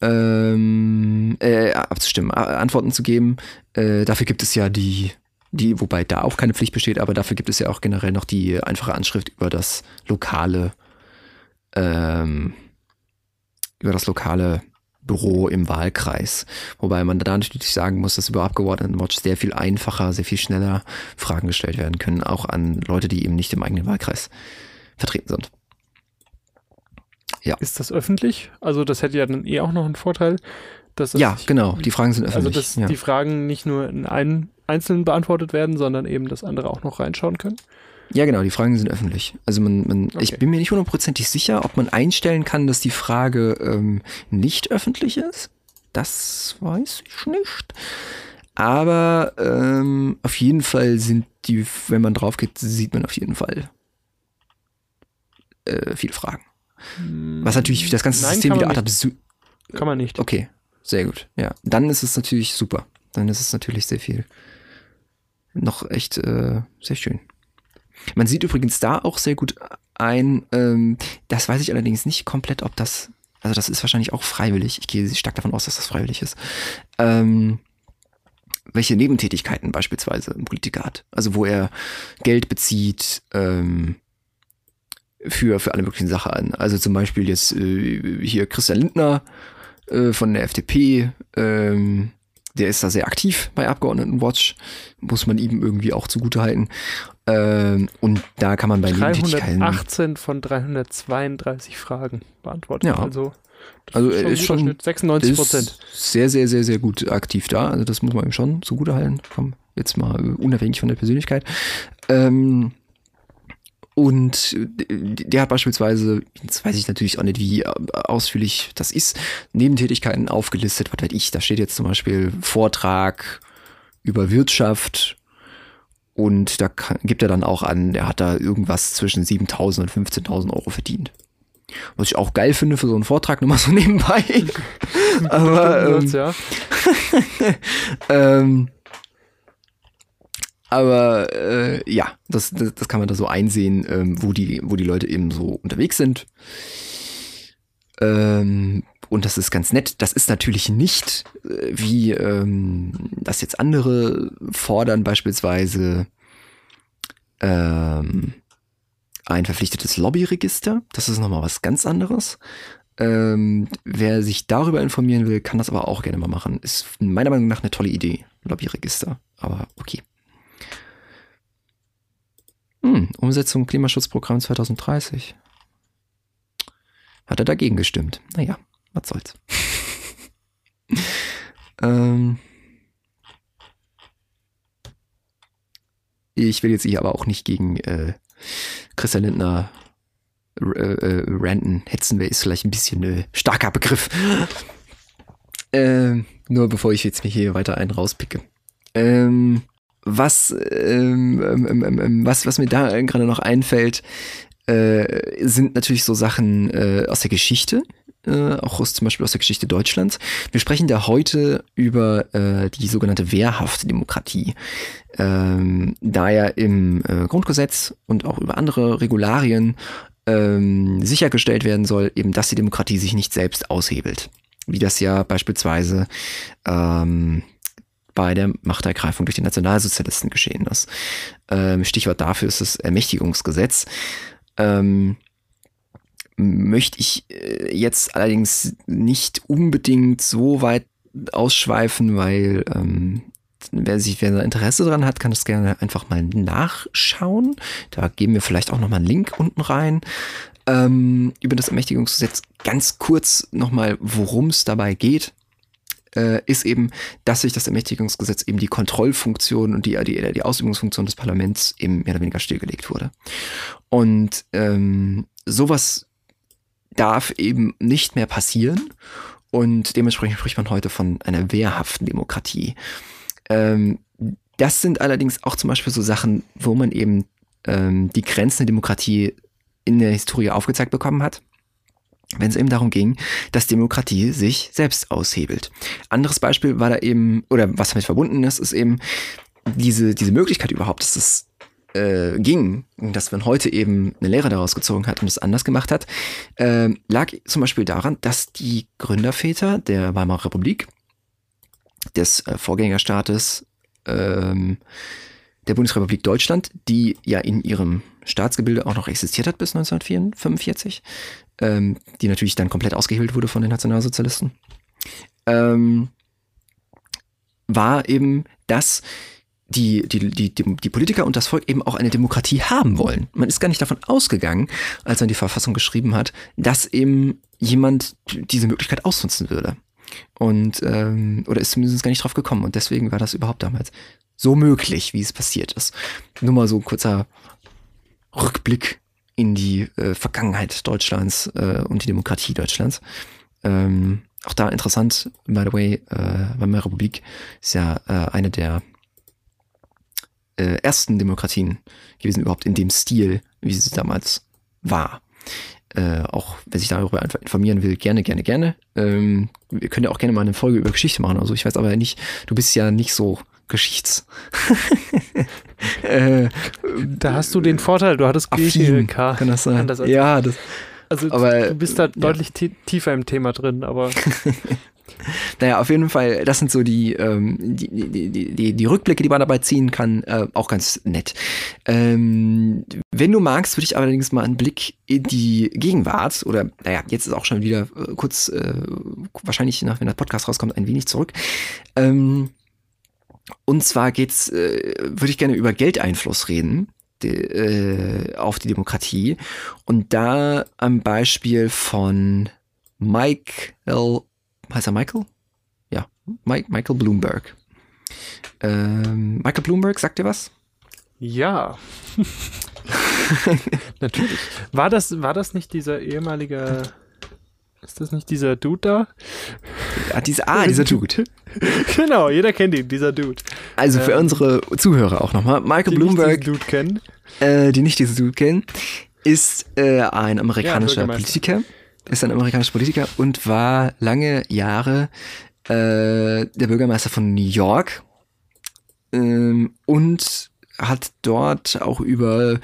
S1: ähm, äh, abzustimmen, Antworten zu geben. Äh, dafür gibt es ja die, die, wobei da auch keine Pflicht besteht, aber dafür gibt es ja auch generell noch die einfache Anschrift über das lokale, ähm, über das lokale Büro im Wahlkreis. Wobei man da natürlich sagen muss, dass über Abgeordnetenwatch sehr viel einfacher, sehr viel schneller Fragen gestellt werden können, auch an Leute, die eben nicht im eigenen Wahlkreis vertreten sind.
S2: Ja. Ist das öffentlich? Also das hätte ja dann eh auch noch einen Vorteil.
S1: Dass ja, nicht, genau. Die Fragen sind also, öffentlich.
S2: Also dass
S1: ja.
S2: die Fragen nicht nur in einem Einzelnen beantwortet werden, sondern eben, dass andere auch noch reinschauen können.
S1: Ja, genau, die Fragen sind öffentlich. Also man, man okay. ich bin mir nicht hundertprozentig sicher, ob man einstellen kann, dass die Frage ähm, nicht öffentlich ist. Das weiß ich nicht. Aber ähm, auf jeden Fall sind die, wenn man drauf geht, sieht man auf jeden Fall äh, viele Fragen. Was natürlich das ganze
S2: Nein,
S1: System wieder
S2: ad Kann man nicht.
S1: Okay, sehr gut. Ja, dann ist es natürlich super. Dann ist es natürlich sehr viel. Noch echt äh, sehr schön. Man sieht übrigens da auch sehr gut ein, ähm, das weiß ich allerdings nicht komplett, ob das, also das ist wahrscheinlich auch freiwillig. Ich gehe stark davon aus, dass das freiwillig ist. Ähm, welche Nebentätigkeiten beispielsweise ein Politiker hat. Also wo er Geld bezieht, ähm, für, für alle möglichen Sachen Also zum Beispiel jetzt äh, hier Christian Lindner äh, von der FDP, ähm, der ist da sehr aktiv bei Abgeordnetenwatch, muss man ihm irgendwie auch zugutehalten. Ähm, und da kann man bei
S2: 318 von 332 Fragen beantworten.
S1: Ja. Also, also er ist schon
S2: 96 Prozent.
S1: Sehr, sehr, sehr, sehr gut aktiv da. Also das muss man ihm schon zugutehalten. Komm, jetzt mal unabhängig von der Persönlichkeit. Ähm, und der hat beispielsweise, jetzt weiß ich natürlich auch nicht, wie ausführlich das ist, Nebentätigkeiten aufgelistet, was weiß ich, da steht jetzt zum Beispiel Vortrag über Wirtschaft und da kann, gibt er dann auch an, er hat da irgendwas zwischen 7.000 und 15.000 Euro verdient. Was ich auch geil finde für so einen Vortrag, nur mal so nebenbei. Aber, ähm, ja. ähm, aber äh, ja, das, das, das, kann man da so einsehen, ähm, wo, die, wo die Leute eben so unterwegs sind. Ähm, und das ist ganz nett. Das ist natürlich nicht, äh, wie ähm, das jetzt andere fordern, beispielsweise ähm, ein verpflichtetes Lobbyregister. Das ist nochmal was ganz anderes. Ähm, wer sich darüber informieren will, kann das aber auch gerne mal machen. Ist meiner Meinung nach eine tolle Idee, Lobbyregister. Aber okay. Hm, Umsetzung Klimaschutzprogramm 2030. Hat er dagegen gestimmt. Naja, was soll's. ähm, ich will jetzt hier aber auch nicht gegen äh, Christian Lindner äh, äh, ranten. Hetzen wäre ist vielleicht ein bisschen äh, starker Begriff. ähm, nur bevor ich jetzt mir hier weiter einen rauspicke. Ähm, was, ähm, ähm, ähm, ähm, was, was mir da gerade noch einfällt, äh, sind natürlich so Sachen äh, aus der Geschichte, äh, auch aus, zum Beispiel aus der Geschichte Deutschlands. Wir sprechen da heute über äh, die sogenannte wehrhafte Demokratie. Ähm, da ja im äh, Grundgesetz und auch über andere Regularien ähm, sichergestellt werden soll, eben, dass die Demokratie sich nicht selbst aushebelt. Wie das ja beispielsweise ähm, bei der Machtergreifung durch die Nationalsozialisten geschehen ist. Ähm, Stichwort dafür ist das Ermächtigungsgesetz. Ähm, möchte ich äh, jetzt allerdings nicht unbedingt so weit ausschweifen, weil ähm, wer sich, wer Interesse dran hat, kann das gerne einfach mal nachschauen. Da geben wir vielleicht auch nochmal einen Link unten rein. Ähm, über das Ermächtigungsgesetz ganz kurz nochmal, worum es dabei geht äh, ist eben, dass sich das Ermächtigungsgesetz eben die Kontrollfunktion und die, die, die Ausübungsfunktion des Parlaments eben mehr oder weniger stillgelegt wurde. Und ähm, sowas darf eben nicht mehr passieren. Und dementsprechend spricht man heute von einer wehrhaften Demokratie. Ähm, das sind allerdings auch zum Beispiel so Sachen, wo man eben ähm, die Grenzen der Demokratie in der Historie aufgezeigt bekommen hat wenn es eben darum ging, dass Demokratie sich selbst aushebelt. Anderes Beispiel war da eben, oder was damit verbunden ist, ist eben diese, diese Möglichkeit überhaupt, dass es äh, ging, dass man heute eben eine Lehre daraus gezogen hat und es anders gemacht hat, äh, lag zum Beispiel daran, dass die Gründerväter der Weimarer Republik, des äh, Vorgängerstaates ähm, der Bundesrepublik Deutschland, die ja in ihrem Staatsgebilde auch noch existiert hat bis 1945, ähm, die natürlich dann komplett ausgehebelt wurde von den Nationalsozialisten, ähm, war eben, dass die, die, die, die Politiker und das Volk eben auch eine Demokratie haben wollen. Man ist gar nicht davon ausgegangen, als man die Verfassung geschrieben hat, dass eben jemand diese Möglichkeit ausnutzen würde. Und ähm, oder ist zumindest gar nicht drauf gekommen. Und deswegen war das überhaupt damals so möglich, wie es passiert ist. Nur mal so ein kurzer Rückblick in die äh, Vergangenheit Deutschlands äh, und die Demokratie Deutschlands. Ähm, auch da interessant, by the way, äh, Weimarer Republik ist ja äh, eine der äh, ersten Demokratien gewesen, überhaupt in dem Stil, wie sie damals war. Äh, auch wer sich darüber einfach informieren will, gerne, gerne, gerne. Ähm, wir können ja auch gerne mal eine Folge über Geschichte machen. Also ich weiß aber nicht, du bist ja nicht so Geschichts.
S2: äh, da hast du den Vorteil, du hattest
S1: GLK. Kann das sein?
S2: Das ja, das. Also aber, du bist da ja. deutlich tiefer im Thema drin, aber.
S1: naja, auf jeden Fall, das sind so die, ähm, die, die, die, die, die Rückblicke, die man dabei ziehen kann, äh, auch ganz nett. Ähm, wenn du magst, würde ich allerdings mal einen Blick in die Gegenwart oder, naja, jetzt ist auch schon wieder äh, kurz, äh, wahrscheinlich nach, wenn der Podcast rauskommt, ein wenig zurück. Ähm, und zwar geht's, äh, würde ich gerne über Geldeinfluss reden die, äh, auf die Demokratie. Und da am Beispiel von Michael, heißt er Michael? Ja, Mike, Michael Bloomberg. Ähm, Michael Bloomberg, sagt dir was?
S2: Ja. Natürlich. War das, war das nicht dieser ehemalige ist das nicht dieser Dude da?
S1: Ah, dieser, ah, dieser Dude.
S2: genau, jeder kennt ihn, dieser Dude.
S1: Also für ähm, unsere Zuhörer auch nochmal. Michael die Bloomberg,
S2: Dude kennen.
S1: Äh, die nicht diesen Dude kennen, ist äh, ein amerikanischer ja, Politiker. Ist ein amerikanischer Politiker und war lange Jahre äh, der Bürgermeister von New York. Ähm, und hat dort auch über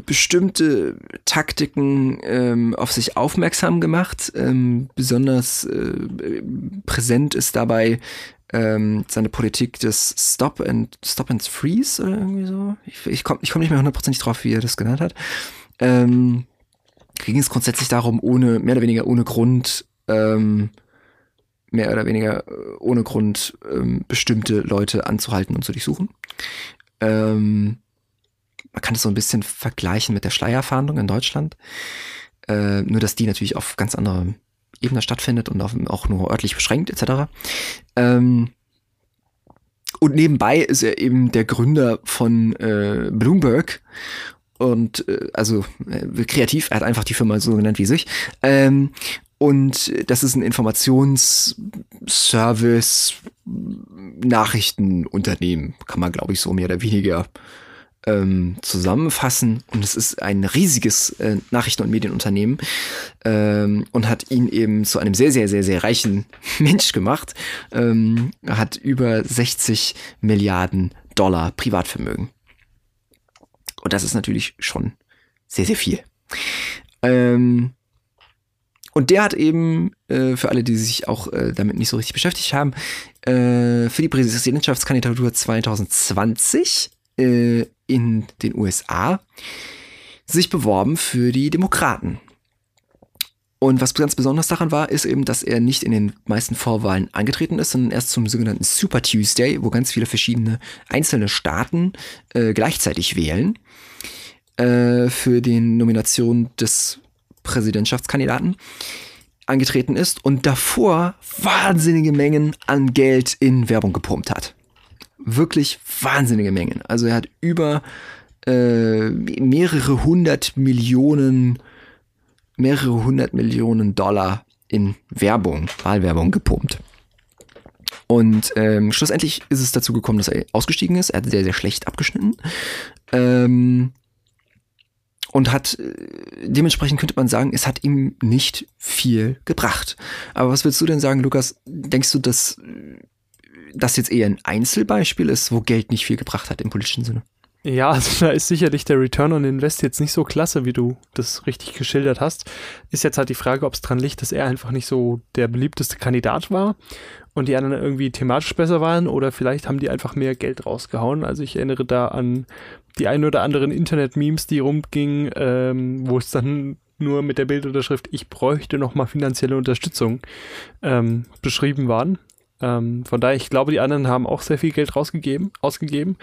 S1: bestimmte Taktiken ähm, auf sich aufmerksam gemacht. Ähm, besonders äh, präsent ist dabei ähm, seine Politik des Stop and Stop and Freeze oder irgendwie so. Ich, ich komme ich komm nicht mehr hundertprozentig drauf, wie er das genannt hat. Ähm, ging es grundsätzlich darum, ohne mehr oder weniger ohne Grund ähm, mehr oder weniger äh, ohne Grund ähm, bestimmte Leute anzuhalten und zu durchsuchen. Ähm, man kann es so ein bisschen vergleichen mit der Schleierfahndung in Deutschland. Äh, nur, dass die natürlich auf ganz anderer Ebene stattfindet und auf, auch nur örtlich beschränkt etc. Ähm, und nebenbei ist er eben der Gründer von äh, Bloomberg und äh, also äh, kreativ, er hat einfach die Firma so genannt wie sich. Ähm, und das ist ein Informationsservice, Nachrichtenunternehmen, kann man glaube ich so mehr oder weniger ähm, zusammenfassen. Und es ist ein riesiges äh, Nachrichten- und Medienunternehmen ähm, und hat ihn eben zu einem sehr, sehr, sehr, sehr reichen Mensch gemacht. Ähm, hat über 60 Milliarden Dollar Privatvermögen. Und das ist natürlich schon sehr, sehr viel. Ähm, und der hat eben, äh, für alle, die sich auch äh, damit nicht so richtig beschäftigt haben, äh, für die Präsidentschaftskandidatur 2020 äh, in den USA sich beworben für die Demokraten. Und was ganz besonders daran war, ist eben, dass er nicht in den meisten Vorwahlen angetreten ist, sondern erst zum sogenannten Super Tuesday, wo ganz viele verschiedene einzelne Staaten äh, gleichzeitig wählen äh, für die Nomination des Präsidentschaftskandidaten angetreten ist und davor wahnsinnige Mengen an Geld in Werbung gepumpt hat. Wirklich wahnsinnige Mengen. Also er hat über äh, mehrere hundert Millionen mehrere hundert Millionen Dollar in Werbung, Wahlwerbung gepumpt. Und ähm, schlussendlich ist es dazu gekommen, dass er ausgestiegen ist. Er hat sehr, sehr schlecht abgeschnitten. Ähm, und hat äh, dementsprechend könnte man sagen, es hat ihm nicht viel gebracht. Aber was willst du denn sagen, Lukas? Denkst du, dass das jetzt eher ein Einzelbeispiel ist, wo Geld nicht viel gebracht hat im politischen Sinne?
S2: Ja, also da ist sicherlich der Return on Invest jetzt nicht so klasse, wie du das richtig geschildert hast. Ist jetzt halt die Frage, ob es dran liegt, dass er einfach nicht so der beliebteste Kandidat war und die anderen irgendwie thematisch besser waren oder vielleicht haben die einfach mehr Geld rausgehauen. Also ich erinnere da an die ein oder anderen Internet-Memes, die rumgingen, ähm, wo es dann nur mit der Bildunterschrift Ich bräuchte nochmal finanzielle Unterstützung ähm, beschrieben waren. Ähm, von daher, ich glaube, die anderen haben auch sehr viel Geld rausgegeben, ausgegeben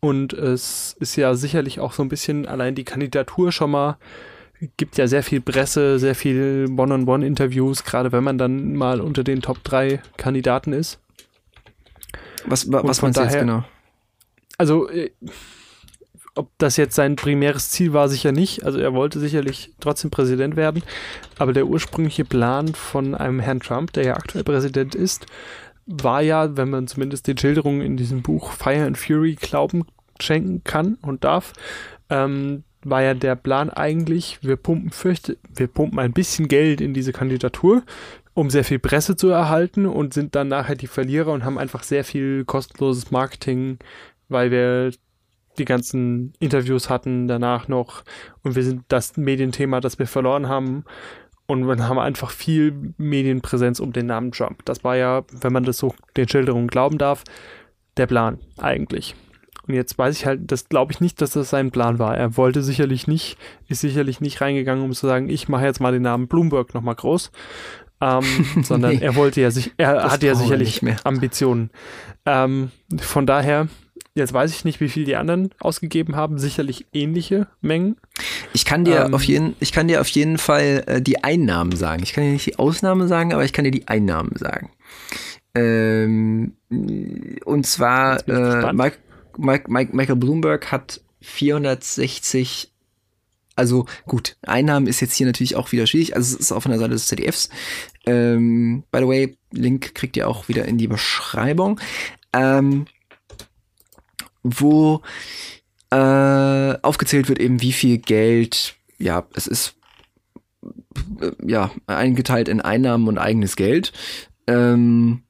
S2: und es ist ja sicherlich auch so ein bisschen allein die Kandidatur schon mal, gibt ja sehr viel Presse, sehr viel One-on-One-Interviews, gerade wenn man dann mal unter den Top 3 Kandidaten ist.
S1: Was, was meinst du jetzt genau?
S2: Also, äh, ob das jetzt sein primäres Ziel war, sicher nicht. Also er wollte sicherlich trotzdem Präsident werden. Aber der ursprüngliche Plan von einem Herrn Trump, der ja aktuell Präsident ist, war ja, wenn man zumindest den Schilderungen in diesem Buch Fire and Fury Glauben schenken kann und darf, ähm, war ja der Plan eigentlich, wir pumpen, fürchte, wir pumpen ein bisschen Geld in diese Kandidatur, um sehr viel Presse zu erhalten und sind dann nachher die Verlierer und haben einfach sehr viel kostenloses Marketing, weil wir die ganzen Interviews hatten danach noch und wir sind das Medienthema, das wir verloren haben und wir haben einfach viel Medienpräsenz um den Namen Trump. Das war ja, wenn man das so den Schilderungen glauben darf, der Plan eigentlich. Und jetzt weiß ich halt, das glaube ich nicht, dass das sein Plan war. Er wollte sicherlich nicht, ist sicherlich nicht reingegangen, um zu sagen, ich mache jetzt mal den Namen Bloomberg nochmal groß. Ähm, sondern nee, er wollte ja sich, er hatte ja sicherlich Ambitionen. Ähm, von daher, jetzt weiß ich nicht, wie viel die anderen ausgegeben haben, sicherlich ähnliche Mengen.
S1: Ich kann dir ähm, auf jeden, ich kann dir auf jeden Fall äh, die Einnahmen sagen. Ich kann dir nicht die Ausnahmen sagen, aber ich kann dir die Einnahmen sagen. Ähm, und zwar äh, Mike, Mike, Mike, Michael Bloomberg hat 460 also gut, Einnahmen ist jetzt hier natürlich auch wieder schwierig. Also es ist auf einer Seite des ZDFs. Ähm, by the way, Link kriegt ihr auch wieder in die Beschreibung. Ähm, wo äh, aufgezählt wird eben, wie viel Geld, ja, es ist äh, ja eingeteilt in Einnahmen und eigenes Geld. Ähm,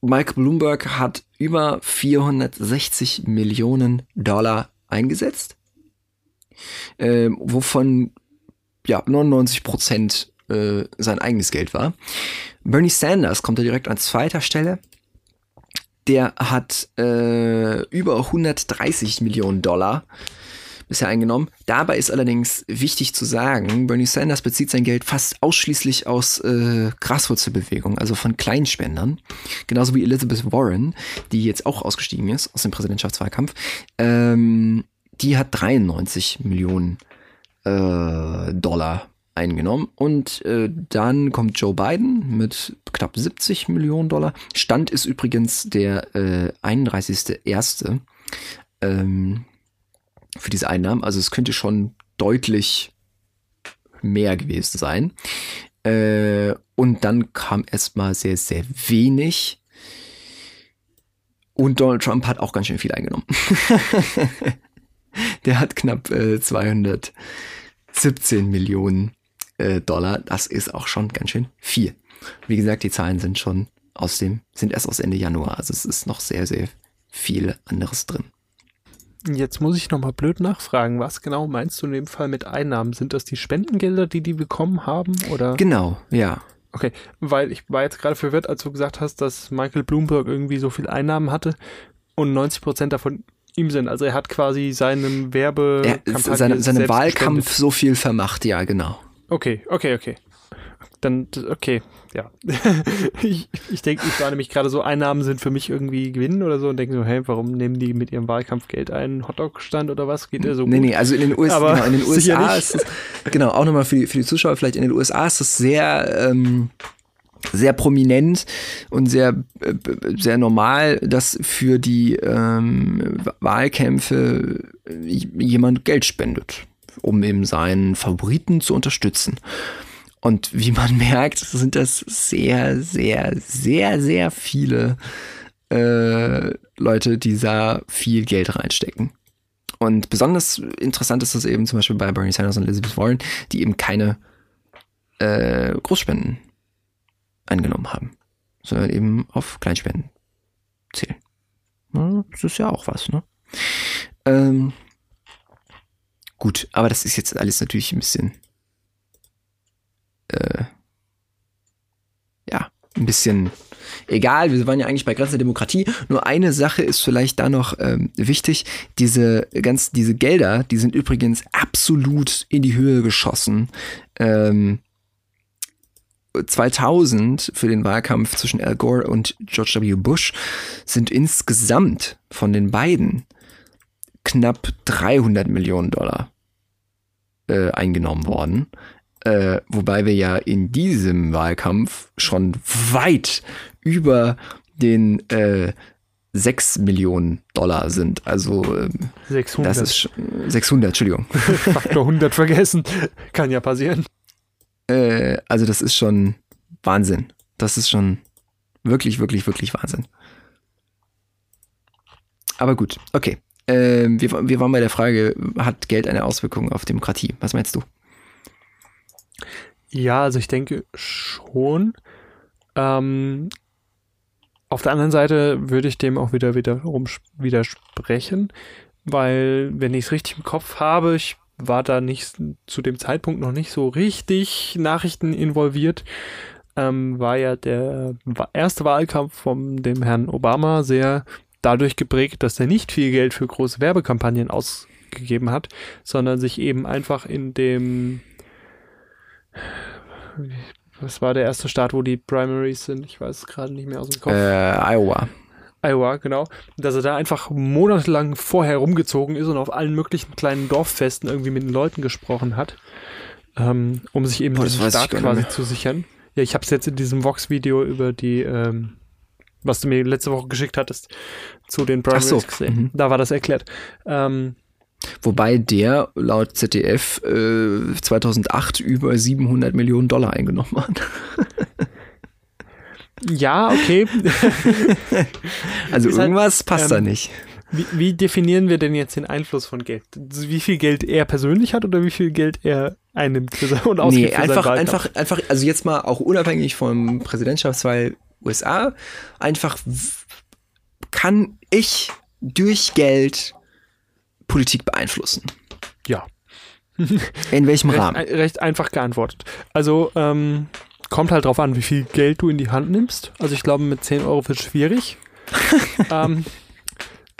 S1: Mike Bloomberg hat über 460 Millionen Dollar eingesetzt, äh, wovon ja 99 Prozent äh, sein eigenes Geld war. Bernie Sanders kommt da direkt an zweiter Stelle. Der hat äh, über 130 Millionen Dollar bisher eingenommen. Dabei ist allerdings wichtig zu sagen, Bernie Sanders bezieht sein Geld fast ausschließlich aus äh, Graswurzelbewegung, also von Kleinspendern. Genauso wie Elizabeth Warren, die jetzt auch ausgestiegen ist aus dem Präsidentschaftswahlkampf. Ähm, die hat 93 Millionen äh, Dollar eingenommen. Und äh, dann kommt Joe Biden mit knapp 70 Millionen Dollar. Stand ist übrigens der äh, 31.01. Ähm, für diese Einnahmen. Also es könnte schon deutlich mehr gewesen sein. Äh, und dann kam erstmal sehr, sehr wenig. Und Donald Trump hat auch ganz schön viel eingenommen. Der hat knapp äh, 217 Millionen äh, Dollar. Das ist auch schon ganz schön viel. Wie gesagt, die Zahlen sind schon aus dem, sind erst aus Ende Januar. Also es ist noch sehr, sehr viel anderes drin.
S2: Jetzt muss ich nochmal blöd nachfragen. Was genau meinst du in dem Fall mit Einnahmen? Sind das die Spendengelder, die die bekommen haben? Oder?
S1: Genau, ja.
S2: Okay, weil ich war jetzt gerade verwirrt, als du gesagt hast, dass Michael Bloomberg irgendwie so viel Einnahmen hatte und 90 Prozent davon ihm sind. Also er hat quasi seinen Werbe
S1: seine, seine Wahlkampf gespendet. so viel vermacht, ja, genau.
S2: Okay, okay, okay. Dann, okay, ja. ich ich denke, ich war nämlich gerade so, Einnahmen sind für mich irgendwie Gewinn oder so und denke so, hey, warum nehmen die mit ihrem Wahlkampf Geld ein? Hotdog-Stand oder was? Geht der so
S1: nee,
S2: gut?
S1: Nee, also in den, US
S2: Aber
S1: genau, in den USA ist es, genau, auch nochmal für die, für die Zuschauer vielleicht, in den USA ist es sehr, ähm, sehr prominent und sehr, äh, sehr normal, dass für die ähm, Wahlkämpfe jemand Geld spendet, um eben seinen Favoriten zu unterstützen. Und wie man merkt, sind das sehr, sehr, sehr, sehr viele äh, Leute, die da viel Geld reinstecken. Und besonders interessant ist das eben zum Beispiel bei Bernie Sanders und Elizabeth Warren, die eben keine äh, Großspenden eingenommen haben, sondern eben auf Kleinspenden zählen. Ja, das ist ja auch was, ne? Ähm, gut, aber das ist jetzt alles natürlich ein bisschen äh, ja, ein bisschen egal. Wir waren ja eigentlich bei Grenzen der Demokratie. Nur eine Sache ist vielleicht da noch ähm, wichtig. Diese ganz, diese Gelder, die sind übrigens absolut in die Höhe geschossen. Ähm, 2000 für den Wahlkampf zwischen Al Gore und George W. Bush sind insgesamt von den beiden knapp 300 Millionen Dollar äh, eingenommen worden. Äh, wobei wir ja in diesem Wahlkampf schon weit über den äh, 6 Millionen Dollar sind. Also ähm,
S2: 600.
S1: das ist 600, Entschuldigung.
S2: Faktor 100 vergessen. Kann ja passieren.
S1: Äh, also das ist schon Wahnsinn. Das ist schon wirklich, wirklich, wirklich Wahnsinn. Aber gut, okay. Ähm, wir, wir waren bei der Frage, hat Geld eine Auswirkung auf Demokratie? Was meinst du?
S2: Ja, also ich denke schon. Ähm, auf der anderen Seite würde ich dem auch wieder wiederum widersprechen, weil, wenn ich es richtig im Kopf habe, ich war da nicht zu dem Zeitpunkt noch nicht so richtig Nachrichten involviert, ähm, war ja der erste Wahlkampf von dem Herrn Obama sehr dadurch geprägt, dass er nicht viel Geld für große Werbekampagnen ausgegeben hat, sondern sich eben einfach in dem was war der erste Staat, wo die Primaries sind? Ich weiß es gerade nicht mehr aus dem Kopf.
S1: Äh, Iowa.
S2: Iowa, genau. Dass er da einfach monatelang vorher rumgezogen ist und auf allen möglichen kleinen Dorffesten irgendwie mit den Leuten gesprochen hat, ähm, um sich eben
S1: Boah,
S2: diesen Staat quasi zu sichern. Ja, ich habe es jetzt in diesem Vox-Video über die, ähm, was du mir letzte Woche geschickt hattest, zu den
S1: Ach so,
S2: Primaries gesehen.
S1: mhm.
S2: Da war das erklärt. Ähm,
S1: Wobei der laut ZDF äh, 2008 über 700 Millionen Dollar eingenommen hat.
S2: ja, okay.
S1: Also
S2: halt,
S1: irgendwas passt da
S2: ähm,
S1: nicht.
S2: Wie, wie definieren wir denn jetzt den Einfluss von Geld? Wie viel Geld er persönlich hat oder wie viel Geld er einnimmt für sein, und ausgibt
S1: Nee,
S2: für
S1: einfach, einfach, einfach, also jetzt mal auch unabhängig vom Präsidentschaftswahl USA, einfach kann ich durch Geld Politik beeinflussen.
S2: Ja.
S1: In welchem
S2: Recht,
S1: Rahmen?
S2: recht einfach geantwortet. Also, ähm, kommt halt drauf an, wie viel Geld du in die Hand nimmst. Also ich glaube, mit 10 Euro wird es schwierig. ähm,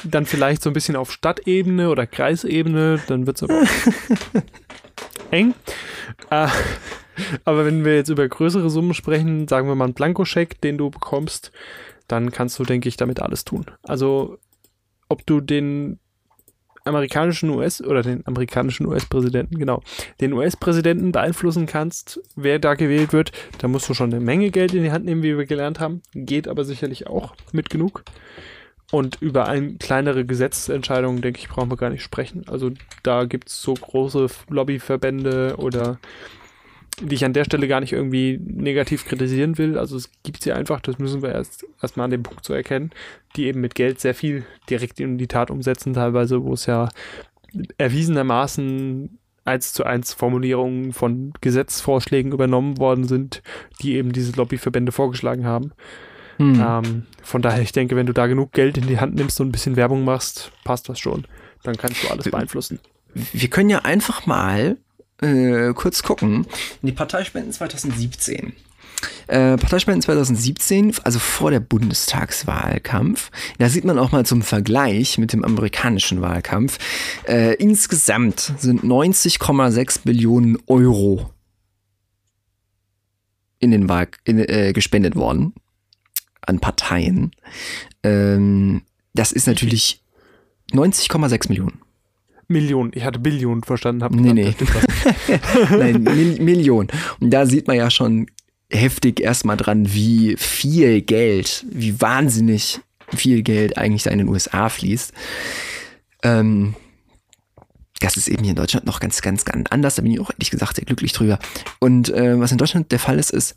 S2: dann vielleicht so ein bisschen auf Stadtebene oder Kreisebene, dann wird es aber eng. Äh, aber wenn wir jetzt über größere Summen sprechen, sagen wir mal einen Blankoscheck, den du bekommst, dann kannst du, denke ich, damit alles tun. Also, ob du den amerikanischen US oder den amerikanischen US-Präsidenten, genau, den US-Präsidenten beeinflussen kannst, wer da gewählt wird, da musst du schon eine Menge Geld in die Hand nehmen, wie wir gelernt haben. Geht aber sicherlich auch mit genug. Und über ein, kleinere Gesetzentscheidungen, denke ich, brauchen wir gar nicht sprechen. Also da gibt es so große Lobbyverbände oder die ich an der Stelle gar nicht irgendwie negativ kritisieren will. Also es gibt sie einfach, das müssen wir erst erstmal an dem Punkt so erkennen, die eben mit Geld sehr viel direkt in die Tat umsetzen, teilweise, wo es ja erwiesenermaßen eins zu eins Formulierungen von Gesetzvorschlägen übernommen worden sind, die eben diese Lobbyverbände vorgeschlagen haben.
S1: Hm.
S2: Ähm, von daher, ich denke, wenn du da genug Geld in die Hand nimmst und ein bisschen Werbung machst, passt das schon. Dann kannst du alles beeinflussen.
S1: Wir können ja einfach mal äh, kurz gucken. Die Parteispenden 2017. Äh, Parteispenden 2017, also vor der Bundestagswahlkampf. Da sieht man auch mal zum Vergleich mit dem amerikanischen Wahlkampf. Äh, insgesamt sind 90,6 Billionen Euro in den Wahl in, äh, gespendet worden an Parteien. Ähm, das ist natürlich 90,6 Millionen.
S2: Millionen. Ich hatte Billionen verstanden. Hab
S1: nee, nee. Nein, Mil Millionen. Und da sieht man ja schon heftig erstmal dran, wie viel Geld, wie wahnsinnig viel Geld eigentlich da in den USA fließt. Ähm, das ist eben hier in Deutschland noch ganz, ganz, ganz anders. Da bin ich auch ehrlich gesagt sehr glücklich drüber. Und äh, was in Deutschland der Fall ist, ist,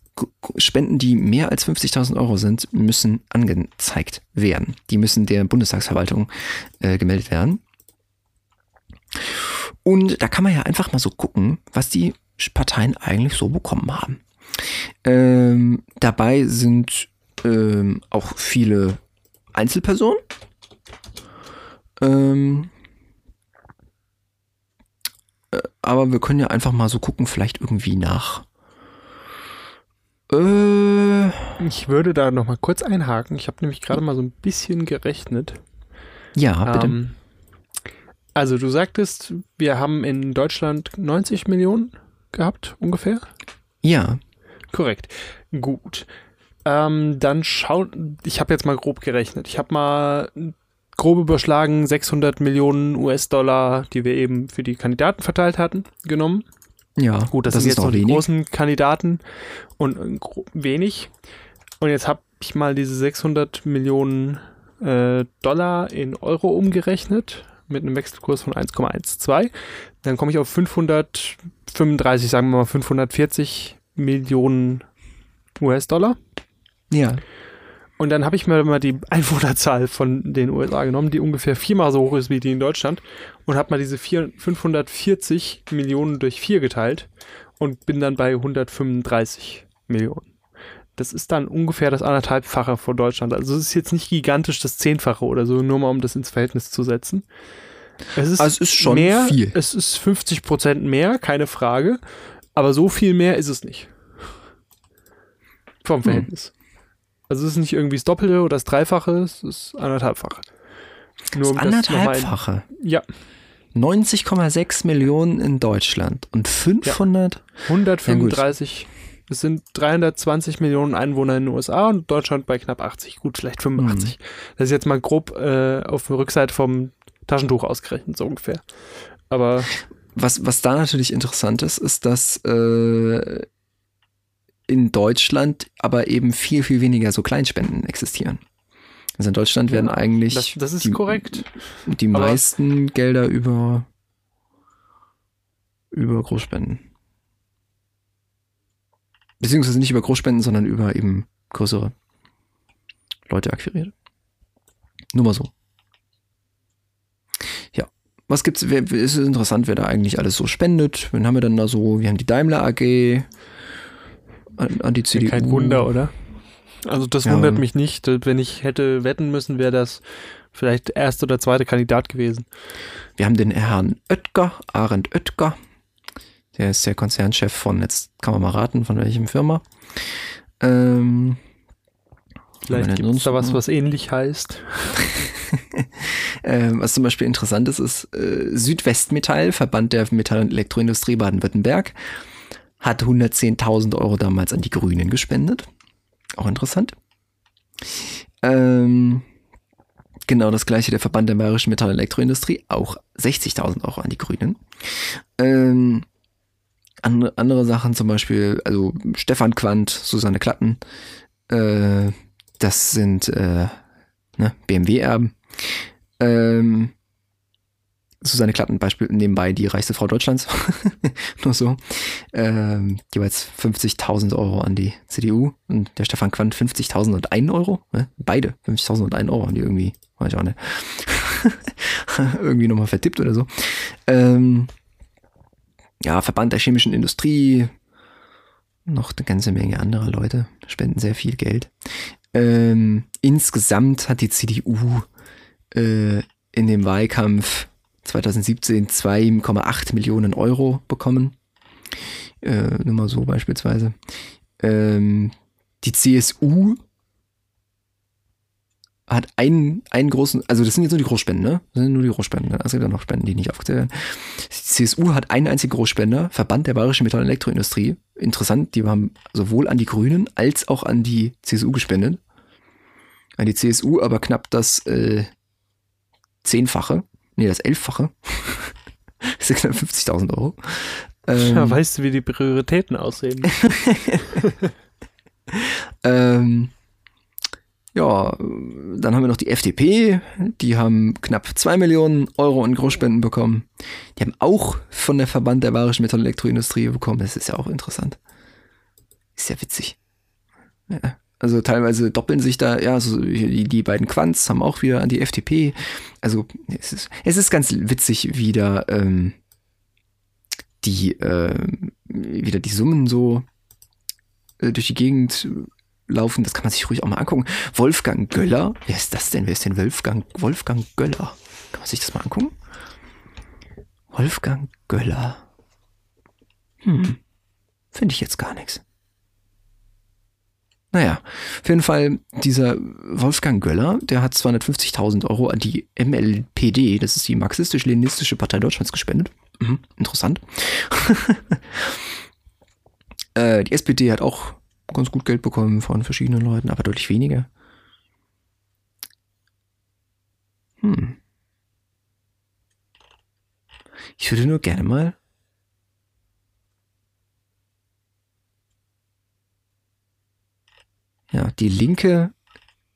S1: Spenden, die mehr als 50.000 Euro sind, müssen angezeigt werden. Die müssen der Bundestagsverwaltung äh, gemeldet werden. Und da kann man ja einfach mal so gucken, was die Parteien eigentlich so bekommen haben. Ähm, dabei sind ähm, auch viele Einzelpersonen. Ähm, äh, aber wir können ja einfach mal so gucken, vielleicht irgendwie nach.
S2: Äh, ich würde da noch mal kurz einhaken. Ich habe nämlich gerade mal so ein bisschen gerechnet.
S1: Ja, bitte.
S2: Also du sagtest, wir haben in Deutschland 90 Millionen gehabt, ungefähr?
S1: Ja.
S2: Korrekt. Gut. Ähm, dann schau, ich habe jetzt mal grob gerechnet. Ich habe mal grob überschlagen 600 Millionen US-Dollar, die wir eben für die Kandidaten verteilt hatten, genommen.
S1: Ja,
S2: gut, das, das sind jetzt noch die großen Kandidaten und äh, wenig. Und jetzt habe ich mal diese 600 Millionen äh, Dollar in Euro umgerechnet mit einem Wechselkurs von 1,12. Dann komme ich auf 535, sagen wir mal 540 Millionen US-Dollar.
S1: Ja.
S2: Und dann habe ich mir mal die Einwohnerzahl von den USA genommen, die ungefähr viermal so hoch ist wie die in Deutschland, und habe mal diese vier, 540 Millionen durch vier geteilt und bin dann bei 135 Millionen. Das ist dann ungefähr das anderthalbfache von Deutschland. Also es ist jetzt nicht gigantisch das Zehnfache oder so, nur mal um das ins Verhältnis zu setzen. Es ist, also es ist schon mehr, viel. Es ist 50 Prozent mehr, keine Frage. Aber so viel mehr ist es nicht. Vom hm. Verhältnis. Hm. Also es ist nicht irgendwie das Doppelte oder das Dreifache, es ist anderthalbfache.
S1: Nur das um anderthalbfache?
S2: Das ja.
S1: 90,6 Millionen in Deutschland und 500?
S2: Ja. 135. Es sind 320 Millionen Einwohner in den USA und Deutschland bei knapp 80. Gut, vielleicht 85. Mhm. Das ist jetzt mal grob äh, auf der Rückseite vom Taschentuch ausgerechnet, so ungefähr. Aber.
S1: Was, was da natürlich interessant ist, ist, dass äh, in Deutschland aber eben viel, viel weniger so Kleinspenden existieren. Also in Deutschland werden eigentlich
S2: das, das ist die, korrekt.
S1: die aber meisten Gelder über, über Großspenden. Beziehungsweise nicht über Großspenden, sondern über eben größere Leute akquiriert. Nur mal so. Ja. Was gibt's? Wer, ist interessant, wer da eigentlich alles so spendet. Wen haben wir dann da so? Wir haben die Daimler AG, an, an die CDU.
S2: Kein Wunder, oder? Also das ja. wundert mich nicht. Wenn ich hätte wetten müssen, wäre das vielleicht der erste oder zweite Kandidat gewesen.
S1: Wir haben den Herrn Oetker, Arend Oetker. Der ist der Konzernchef von, jetzt kann man mal raten, von welchem Firma. Ähm,
S2: Vielleicht gibt es da was, was ähnlich heißt.
S1: ähm, was zum Beispiel interessant ist, ist äh, Südwestmetall, Verband der Metall- und Elektroindustrie Baden-Württemberg hat 110.000 Euro damals an die Grünen gespendet. Auch interessant. Ähm, genau das gleiche der Verband der Bayerischen Metall- und Elektroindustrie, auch 60.000 Euro an die Grünen. Ähm, andere, andere Sachen zum Beispiel, also Stefan Quandt, Susanne Klatten, äh, das sind äh, ne, BMW-Erben. Ähm, Susanne Klatten Beispiel nebenbei die reichste Frau Deutschlands. Nur so. Ähm, jeweils 50.000 Euro an die CDU und der Stefan Quandt 50.000 und 1 Euro. Ne? Beide 50.000 und 1 Euro haben die irgendwie, weiß ich auch nicht. irgendwie nochmal vertippt oder so. Ähm, ja, Verband der chemischen Industrie. Noch eine ganze Menge anderer Leute spenden sehr viel Geld. Ähm, insgesamt hat die CDU äh, in dem Wahlkampf 2017 2,8 Millionen Euro bekommen. Äh, nur mal so beispielsweise. Ähm, die CSU hat einen, einen großen, also das sind jetzt nur die Großspenden, ne? Das sind nur die Großspenden, ne? Also gibt noch Spenden, die nicht aufgezählt werden. Die CSU hat einen einzigen Großspender, Verband der Bayerischen Metall- und Elektroindustrie. Interessant, die haben sowohl an die Grünen als auch an die CSU gespendet. An die CSU aber knapp das äh, Zehnfache, nee, das Elffache. das sind knapp 50.000 Euro.
S2: Ähm, ja, weißt du, wie die Prioritäten aussehen?
S1: ähm, ja, dann haben wir noch die FDP, die haben knapp 2 Millionen Euro in Großspenden bekommen. Die haben auch von der Verband der Bayerischen Metall- und Elektroindustrie bekommen. Das ist ja auch interessant. Ist ja witzig. Ja. Also teilweise doppeln sich da, ja, so die, die beiden Quants haben auch wieder an die FDP. Also es ist, es ist ganz witzig, wie da ähm, die äh, wieder die Summen so äh, durch die Gegend laufen. Das kann man sich ruhig auch mal angucken. Wolfgang Göller, wer ist das denn? Wer ist denn Wolfgang, Wolfgang Göller? Kann man sich das mal angucken? Wolfgang Göller. Hm, finde ich jetzt gar nichts. Naja, auf jeden Fall, dieser Wolfgang Göller, der hat 250.000 Euro an die MLPD, das ist die Marxistisch-Leninistische Partei Deutschlands, gespendet. Mhm, interessant. äh, die SPD hat auch ganz gut Geld bekommen von verschiedenen Leuten, aber deutlich weniger. Hm. Ich würde nur gerne mal. Ja, die Linke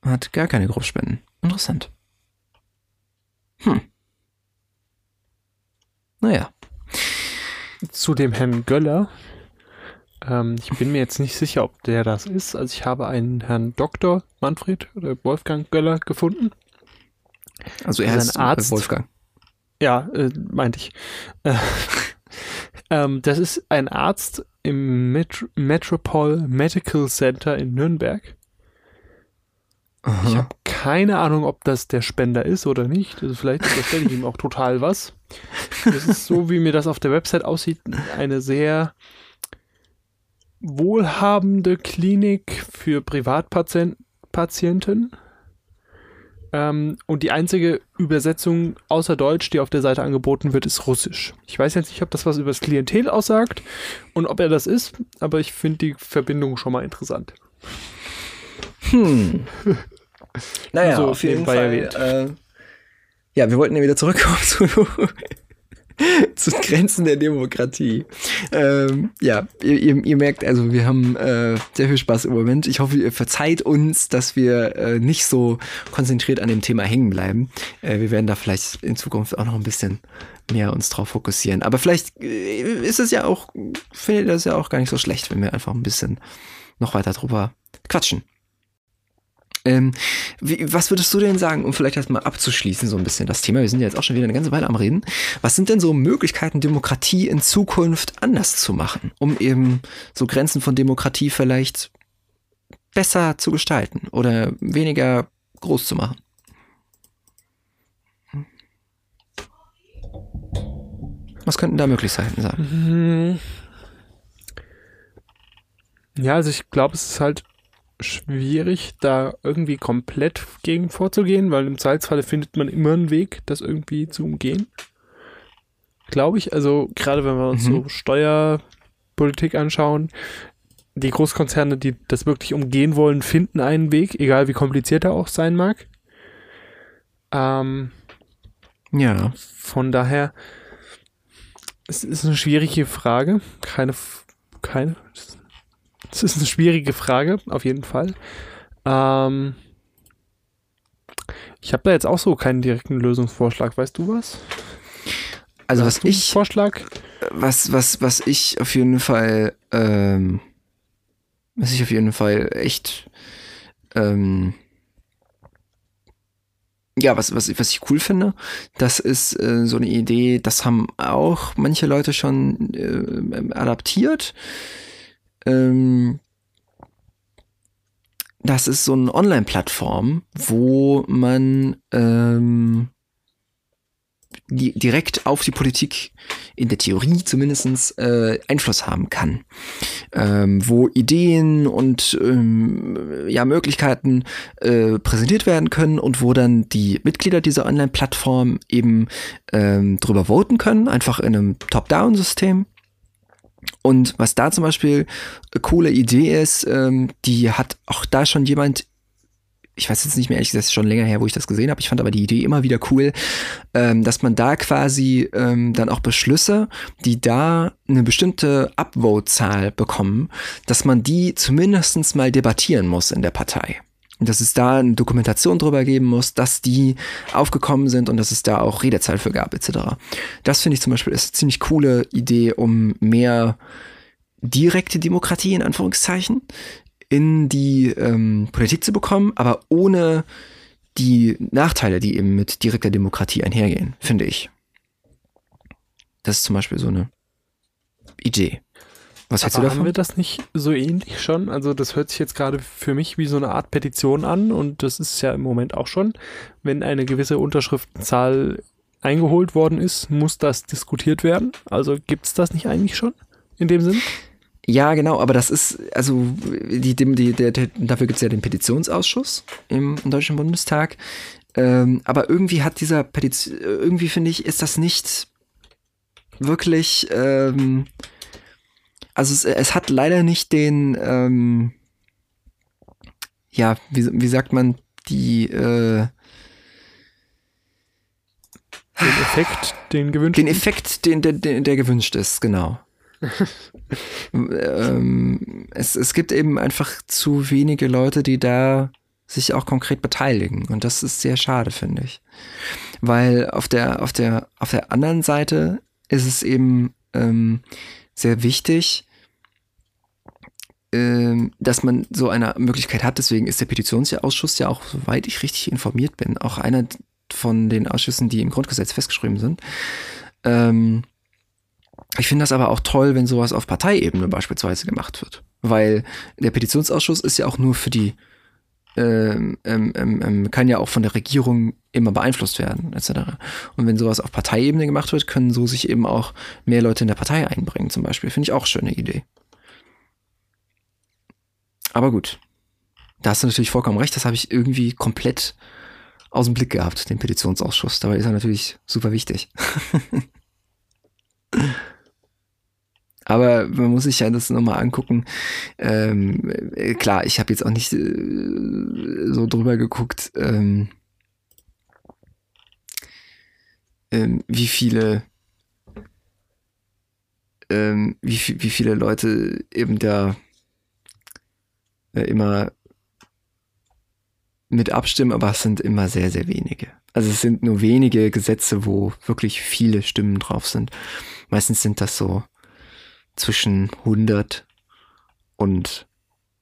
S1: hat gar keine Großspenden. Interessant. Hm. Naja.
S2: Zu dem Herrn Göller ähm, ich bin mir jetzt nicht sicher, ob der das ist. Also ich habe einen Herrn Dr. Manfred oder Wolfgang Göller gefunden.
S1: Also er ist ein Arzt. Wolfgang.
S2: Ja, äh, meinte ich. Äh, ähm, das ist ein Arzt im Met Metropol Medical Center in Nürnberg. Aha. Ich habe keine Ahnung, ob das der Spender ist oder nicht. Also vielleicht unterstelle ich ihm auch total was. Das ist so, wie mir das auf der Website aussieht, eine sehr wohlhabende Klinik für Privatpatienten. Ähm, und die einzige Übersetzung außer Deutsch, die auf der Seite angeboten wird, ist Russisch. Ich weiß jetzt nicht, ob das was über das Klientel aussagt und ob er das ist, aber ich finde die Verbindung schon mal interessant.
S1: Hm. naja, so auf jeden Fall. Äh, ja, wir wollten ja wieder zurückkommen zu zu Grenzen der Demokratie. Ähm, ja, ihr, ihr, ihr, merkt, also wir haben äh, sehr viel Spaß im Moment. Ich hoffe, ihr verzeiht uns, dass wir äh, nicht so konzentriert an dem Thema hängen bleiben. Äh, wir werden da vielleicht in Zukunft auch noch ein bisschen mehr uns drauf fokussieren. Aber vielleicht äh, ist es ja auch, findet ihr das ja auch gar nicht so schlecht, wenn wir einfach ein bisschen noch weiter drüber quatschen. Ähm, wie, was würdest du denn sagen, um vielleicht erstmal abzuschließen, so ein bisschen das Thema? Wir sind ja jetzt auch schon wieder eine ganze Weile am Reden. Was sind denn so Möglichkeiten, Demokratie in Zukunft anders zu machen, um eben so Grenzen von Demokratie vielleicht besser zu gestalten oder weniger groß zu machen? Was könnten da Möglichkeiten sein?
S2: Ja, also ich glaube, es ist halt schwierig, da irgendwie komplett gegen vorzugehen, weil im Zweifelsfalle findet man immer einen Weg, das irgendwie zu umgehen. Glaube ich, also gerade wenn wir uns mhm. so Steuerpolitik anschauen, die Großkonzerne, die das wirklich umgehen wollen, finden einen Weg, egal wie kompliziert er auch sein mag. Ähm, ja. Von daher, es ist eine schwierige Frage. Keine, keine, das ist eine schwierige Frage, auf jeden Fall. Ähm, ich habe da jetzt auch so keinen direkten Lösungsvorschlag. Weißt du was?
S1: Also was ich
S2: Vorschlag?
S1: Was was was ich auf jeden Fall ähm, was ich auf jeden Fall echt ähm, ja, was, was, was ich cool finde, das ist äh, so eine Idee, das haben auch manche Leute schon äh, adaptiert. Ähm, das ist so eine Online-Plattform, wo man ähm, die direkt auf die Politik in der Theorie zumindestens äh, Einfluss haben kann, ähm, wo Ideen und ähm, ja Möglichkeiten äh, präsentiert werden können und wo dann die Mitglieder dieser Online-Plattform eben ähm, drüber voten können, einfach in einem Top-Down-System. Und was da zum Beispiel eine coole Idee ist, ähm, die hat auch da schon jemand ich weiß jetzt nicht mehr, ehrlich gesagt, ist schon länger her, wo ich das gesehen habe. Ich fand aber die Idee immer wieder cool, ähm, dass man da quasi ähm, dann auch Beschlüsse, die da eine bestimmte Upvote-Zahl bekommen, dass man die zumindestens mal debattieren muss in der Partei. Dass es da eine Dokumentation drüber geben muss, dass die aufgekommen sind und dass es da auch Redezeit für gab, etc. Das finde ich zum Beispiel ist eine ziemlich coole Idee, um mehr direkte Demokratie in Anführungszeichen in die ähm, Politik zu bekommen, aber ohne die Nachteile, die eben mit direkter Demokratie einhergehen, finde ich. Das ist zum Beispiel so eine Idee.
S2: Was hältst du davon? Haben wir das nicht so ähnlich schon? Also das hört sich jetzt gerade für mich wie so eine Art Petition an und das ist ja im Moment auch schon. Wenn eine gewisse Unterschriftenzahl eingeholt worden ist, muss das diskutiert werden. Also gibt es das nicht eigentlich schon in dem Sinn?
S1: Ja, genau, aber das ist, also die, die, der, der, dafür gibt es ja den Petitionsausschuss im, im Deutschen Bundestag. Ähm, aber irgendwie hat dieser Petition, irgendwie finde ich, ist das nicht wirklich, ähm, also es, es hat leider nicht den, ähm, ja, wie, wie sagt man, die, äh,
S2: den Effekt, den gewünschten?
S1: Den Effekt, den, der, der gewünscht ist, genau. ähm, es, es gibt eben einfach zu wenige Leute, die da sich auch konkret beteiligen. Und das ist sehr schade, finde ich. Weil auf der, auf der, auf der anderen Seite ist es eben ähm, sehr wichtig, ähm, dass man so eine Möglichkeit hat. Deswegen ist der Petitionsausschuss ja auch, soweit ich richtig informiert bin, auch einer von den Ausschüssen, die im Grundgesetz festgeschrieben sind. Ähm, ich finde das aber auch toll, wenn sowas auf Parteiebene beispielsweise gemacht wird. Weil der Petitionsausschuss ist ja auch nur für die, ähm, ähm, ähm, ähm, kann ja auch von der Regierung immer beeinflusst werden, etc. Und wenn sowas auf Parteiebene gemacht wird, können so sich eben auch mehr Leute in der Partei einbringen, zum Beispiel. Finde ich auch eine schöne Idee. Aber gut. Da hast du natürlich vollkommen recht, das habe ich irgendwie komplett aus dem Blick gehabt, den Petitionsausschuss. Dabei ist er natürlich super wichtig. Aber man muss sich ja das nochmal angucken. Ähm, äh, klar, ich habe jetzt auch nicht äh, so drüber geguckt, ähm, ähm, wie viele ähm, wie, wie viele Leute eben da äh, immer mit abstimmen, aber es sind immer sehr, sehr wenige. Also es sind nur wenige Gesetze, wo wirklich viele Stimmen drauf sind. Meistens sind das so zwischen 100 und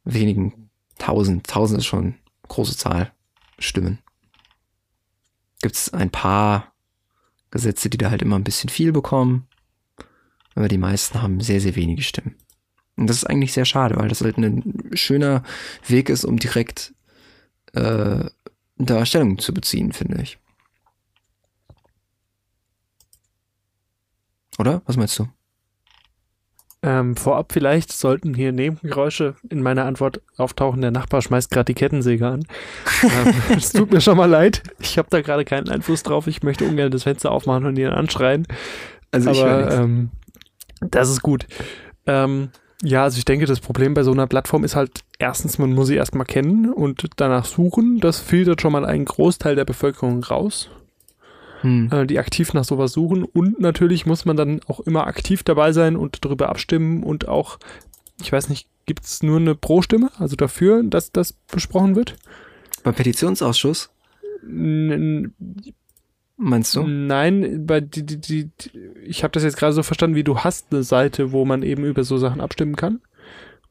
S1: wenigen tausend. Tausend ist schon eine große Zahl Stimmen. Gibt es ein paar Gesetze, die da halt immer ein bisschen viel bekommen, aber die meisten haben sehr, sehr wenige Stimmen. Und das ist eigentlich sehr schade, weil das halt ein schöner Weg ist, um direkt äh, da Stellung zu beziehen, finde ich. Oder? Was meinst du?
S2: Ähm, vorab vielleicht sollten hier Nebengeräusche in meiner Antwort auftauchen. Der Nachbar schmeißt gerade die Kettensäge an. ähm, es tut mir schon mal leid. Ich habe da gerade keinen Einfluss drauf. Ich möchte ungern das Fenster aufmachen und ihn anschreien. Also Aber ähm, das ist gut. Ähm, ja, also ich denke, das Problem bei so einer Plattform ist halt erstens, man muss sie erstmal kennen und danach suchen. Das filtert schon mal einen Großteil der Bevölkerung raus hm. äh, die aktiv nach sowas suchen. Und natürlich muss man dann auch immer aktiv dabei sein und darüber abstimmen und auch, ich weiß nicht, gibt es nur eine Pro-Stimme, also dafür, dass das besprochen wird?
S1: Beim Petitionsausschuss? N Meinst du?
S2: Nein, bei die, die, die, ich habe das jetzt gerade so verstanden, wie du hast eine Seite, wo man eben über so Sachen abstimmen kann.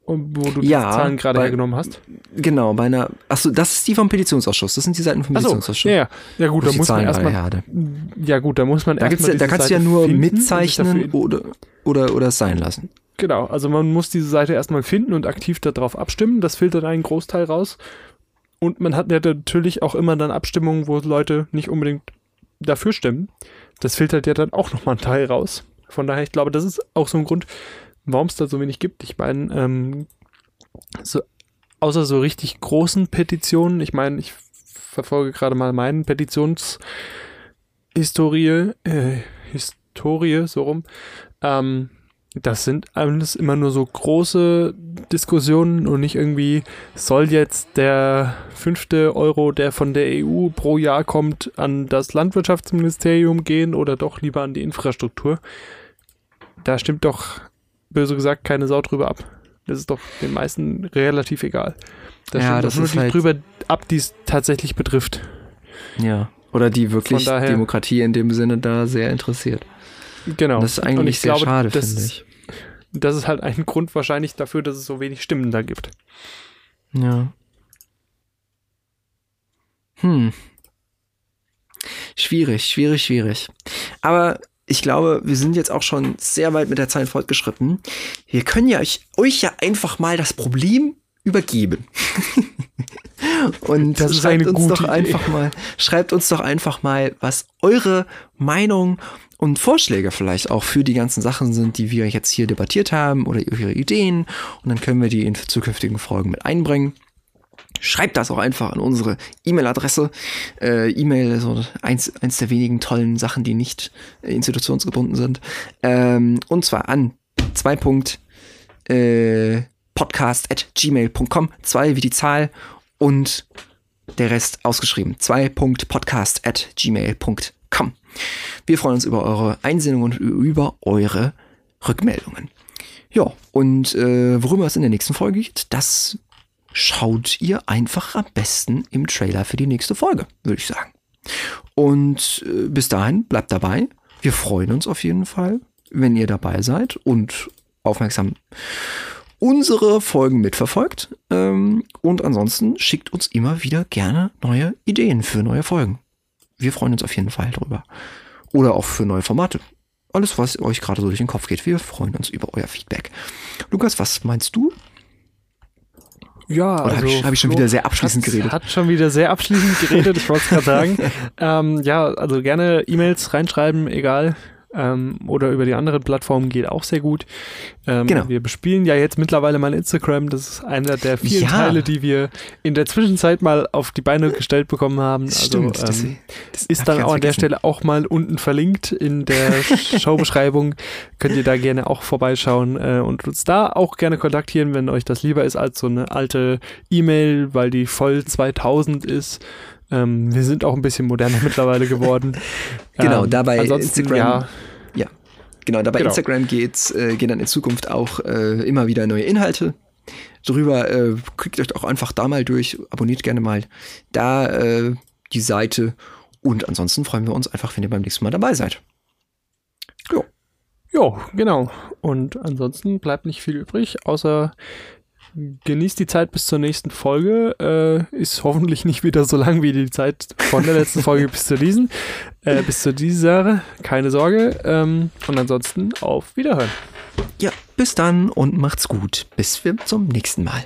S2: Und wo du
S1: ja,
S2: die Zahlen gerade hergenommen hast?
S1: Genau, bei einer. Achso, das ist die vom Petitionsausschuss. Das sind die Seiten vom Petitionsausschuss.
S2: Ja, ja. ja gut, da muss man erstmal. Ja gut, da muss man
S1: da erstmal. Da kannst du ja nur mitzeichnen oder, oder, oder es sein lassen.
S2: Genau, also man muss diese Seite erstmal finden und aktiv darauf abstimmen. Das filtert einen Großteil raus. Und man hat ja natürlich auch immer dann Abstimmungen, wo Leute nicht unbedingt dafür stimmen. das filtert ja dann auch nochmal einen Teil raus. Von daher, ich glaube, das ist auch so ein Grund, warum es da so wenig gibt. Ich meine, ähm, so, außer so richtig großen Petitionen, ich meine, ich verfolge gerade mal meinen Petitionshistorie, äh, Historie, so rum. Ähm, das sind alles immer nur so große Diskussionen und nicht irgendwie, soll jetzt der fünfte Euro, der von der EU pro Jahr kommt, an das Landwirtschaftsministerium gehen oder doch lieber an die Infrastruktur. Da stimmt doch, böse gesagt, keine Sau drüber ab. Das ist doch den meisten relativ egal. Da
S1: ja, das
S2: nur
S1: ist
S2: die
S1: halt-
S2: drüber ab, die es tatsächlich betrifft.
S1: Ja. Oder die wirklich
S2: daher-
S1: Demokratie in dem Sinne da sehr interessiert.
S2: Genau.
S1: Das ist
S2: Und
S1: eigentlich
S2: ich
S1: sehr
S2: glaube,
S1: schade, finde ich.
S2: Das ist halt ein Grund wahrscheinlich dafür, dass es so wenig Stimmen da gibt.
S1: Ja. Hm. Schwierig, schwierig, schwierig. Aber ich glaube, wir sind jetzt auch schon sehr weit mit der Zeit fortgeschritten. Wir können ja euch, euch ja einfach mal das Problem übergeben. Und
S2: Das
S1: schreibt uns doch
S2: Idee.
S1: einfach mal, schreibt uns doch einfach mal, was eure Meinung und Vorschläge vielleicht auch für die ganzen Sachen sind, die wir jetzt hier debattiert haben oder ihre Ideen. Und dann können wir die in zukünftigen Folgen mit einbringen. Schreibt das auch einfach an unsere E-Mail-Adresse. Äh, E-Mail ist so eins, eins der wenigen tollen Sachen, die nicht äh, institutionsgebunden sind. Ähm, und zwar an zwei äh, podcast at gmail.com. Zwei wie die Zahl und der Rest ausgeschrieben. Zwei podcast at gmail.com. Wir freuen uns über eure Einsendungen und über eure Rückmeldungen. Ja, und äh, worüber es in der nächsten Folge geht, das schaut ihr einfach am besten im Trailer für die nächste Folge, würde ich sagen. Und äh, bis dahin bleibt dabei. Wir freuen uns auf jeden Fall, wenn ihr dabei seid und aufmerksam unsere Folgen mitverfolgt. Ähm, und ansonsten schickt uns immer wieder gerne neue Ideen für neue Folgen. Wir freuen uns auf jeden Fall drüber. Oder auch für neue Formate. Alles, was euch gerade so durch den Kopf geht. Wir freuen uns über euer Feedback. Lukas, was meinst du?
S2: Ja,
S1: Oder habe ich, hab ich schon wieder sehr abschließend geredet?
S2: Hat schon wieder sehr abschließend geredet, ich wollte es gerade sagen. ähm, ja, also gerne E-Mails reinschreiben, egal. Ähm, oder über die anderen Plattformen geht auch sehr gut. Ähm,
S1: Genau.
S2: Wir bespielen ja jetzt mittlerweile mal Instagram. Das ist einer der vielen
S1: Ja.
S2: Teile, die wir in der Zwischenzeit mal auf die Beine gestellt bekommen haben.
S1: Das
S2: also,
S1: stimmt. das,
S2: ähm,
S1: das
S2: ist
S1: hab
S2: dann auch an der. Stelle auch mal unten verlinkt in der Showbeschreibung. Könnt ihr da gerne auch vorbeischauen äh, und uns da auch gerne kontaktieren, wenn euch das lieber ist als so eine alte E-Mail, weil die voll 2000 ist. Ähm, wir sind auch ein bisschen moderner mittlerweile geworden.
S1: Genau,
S2: ähm,
S1: dabei Instagram-
S2: Ja,
S1: Genau, dabei
S2: Genau.
S1: Instagram geht's, äh, gehen dann in Zukunft auch äh, immer wieder neue Inhalte. Drüber äh, klickt euch auch einfach da mal durch, abonniert gerne mal da äh, die Seite und ansonsten freuen wir uns einfach, wenn ihr beim nächsten Mal dabei seid.
S2: Jo, genau. Und ansonsten bleibt nicht viel übrig, außer genießt die Zeit bis zur nächsten Folge. Äh, ist hoffentlich nicht wieder so lang wie die Zeit von der letzten Folge bis zu diesen. Äh, bis zu dieser. Keine Sorge. Ähm, und ansonsten auf Wiederhören.
S1: Ja, bis dann und macht's gut. Bis wir zum nächsten Mal.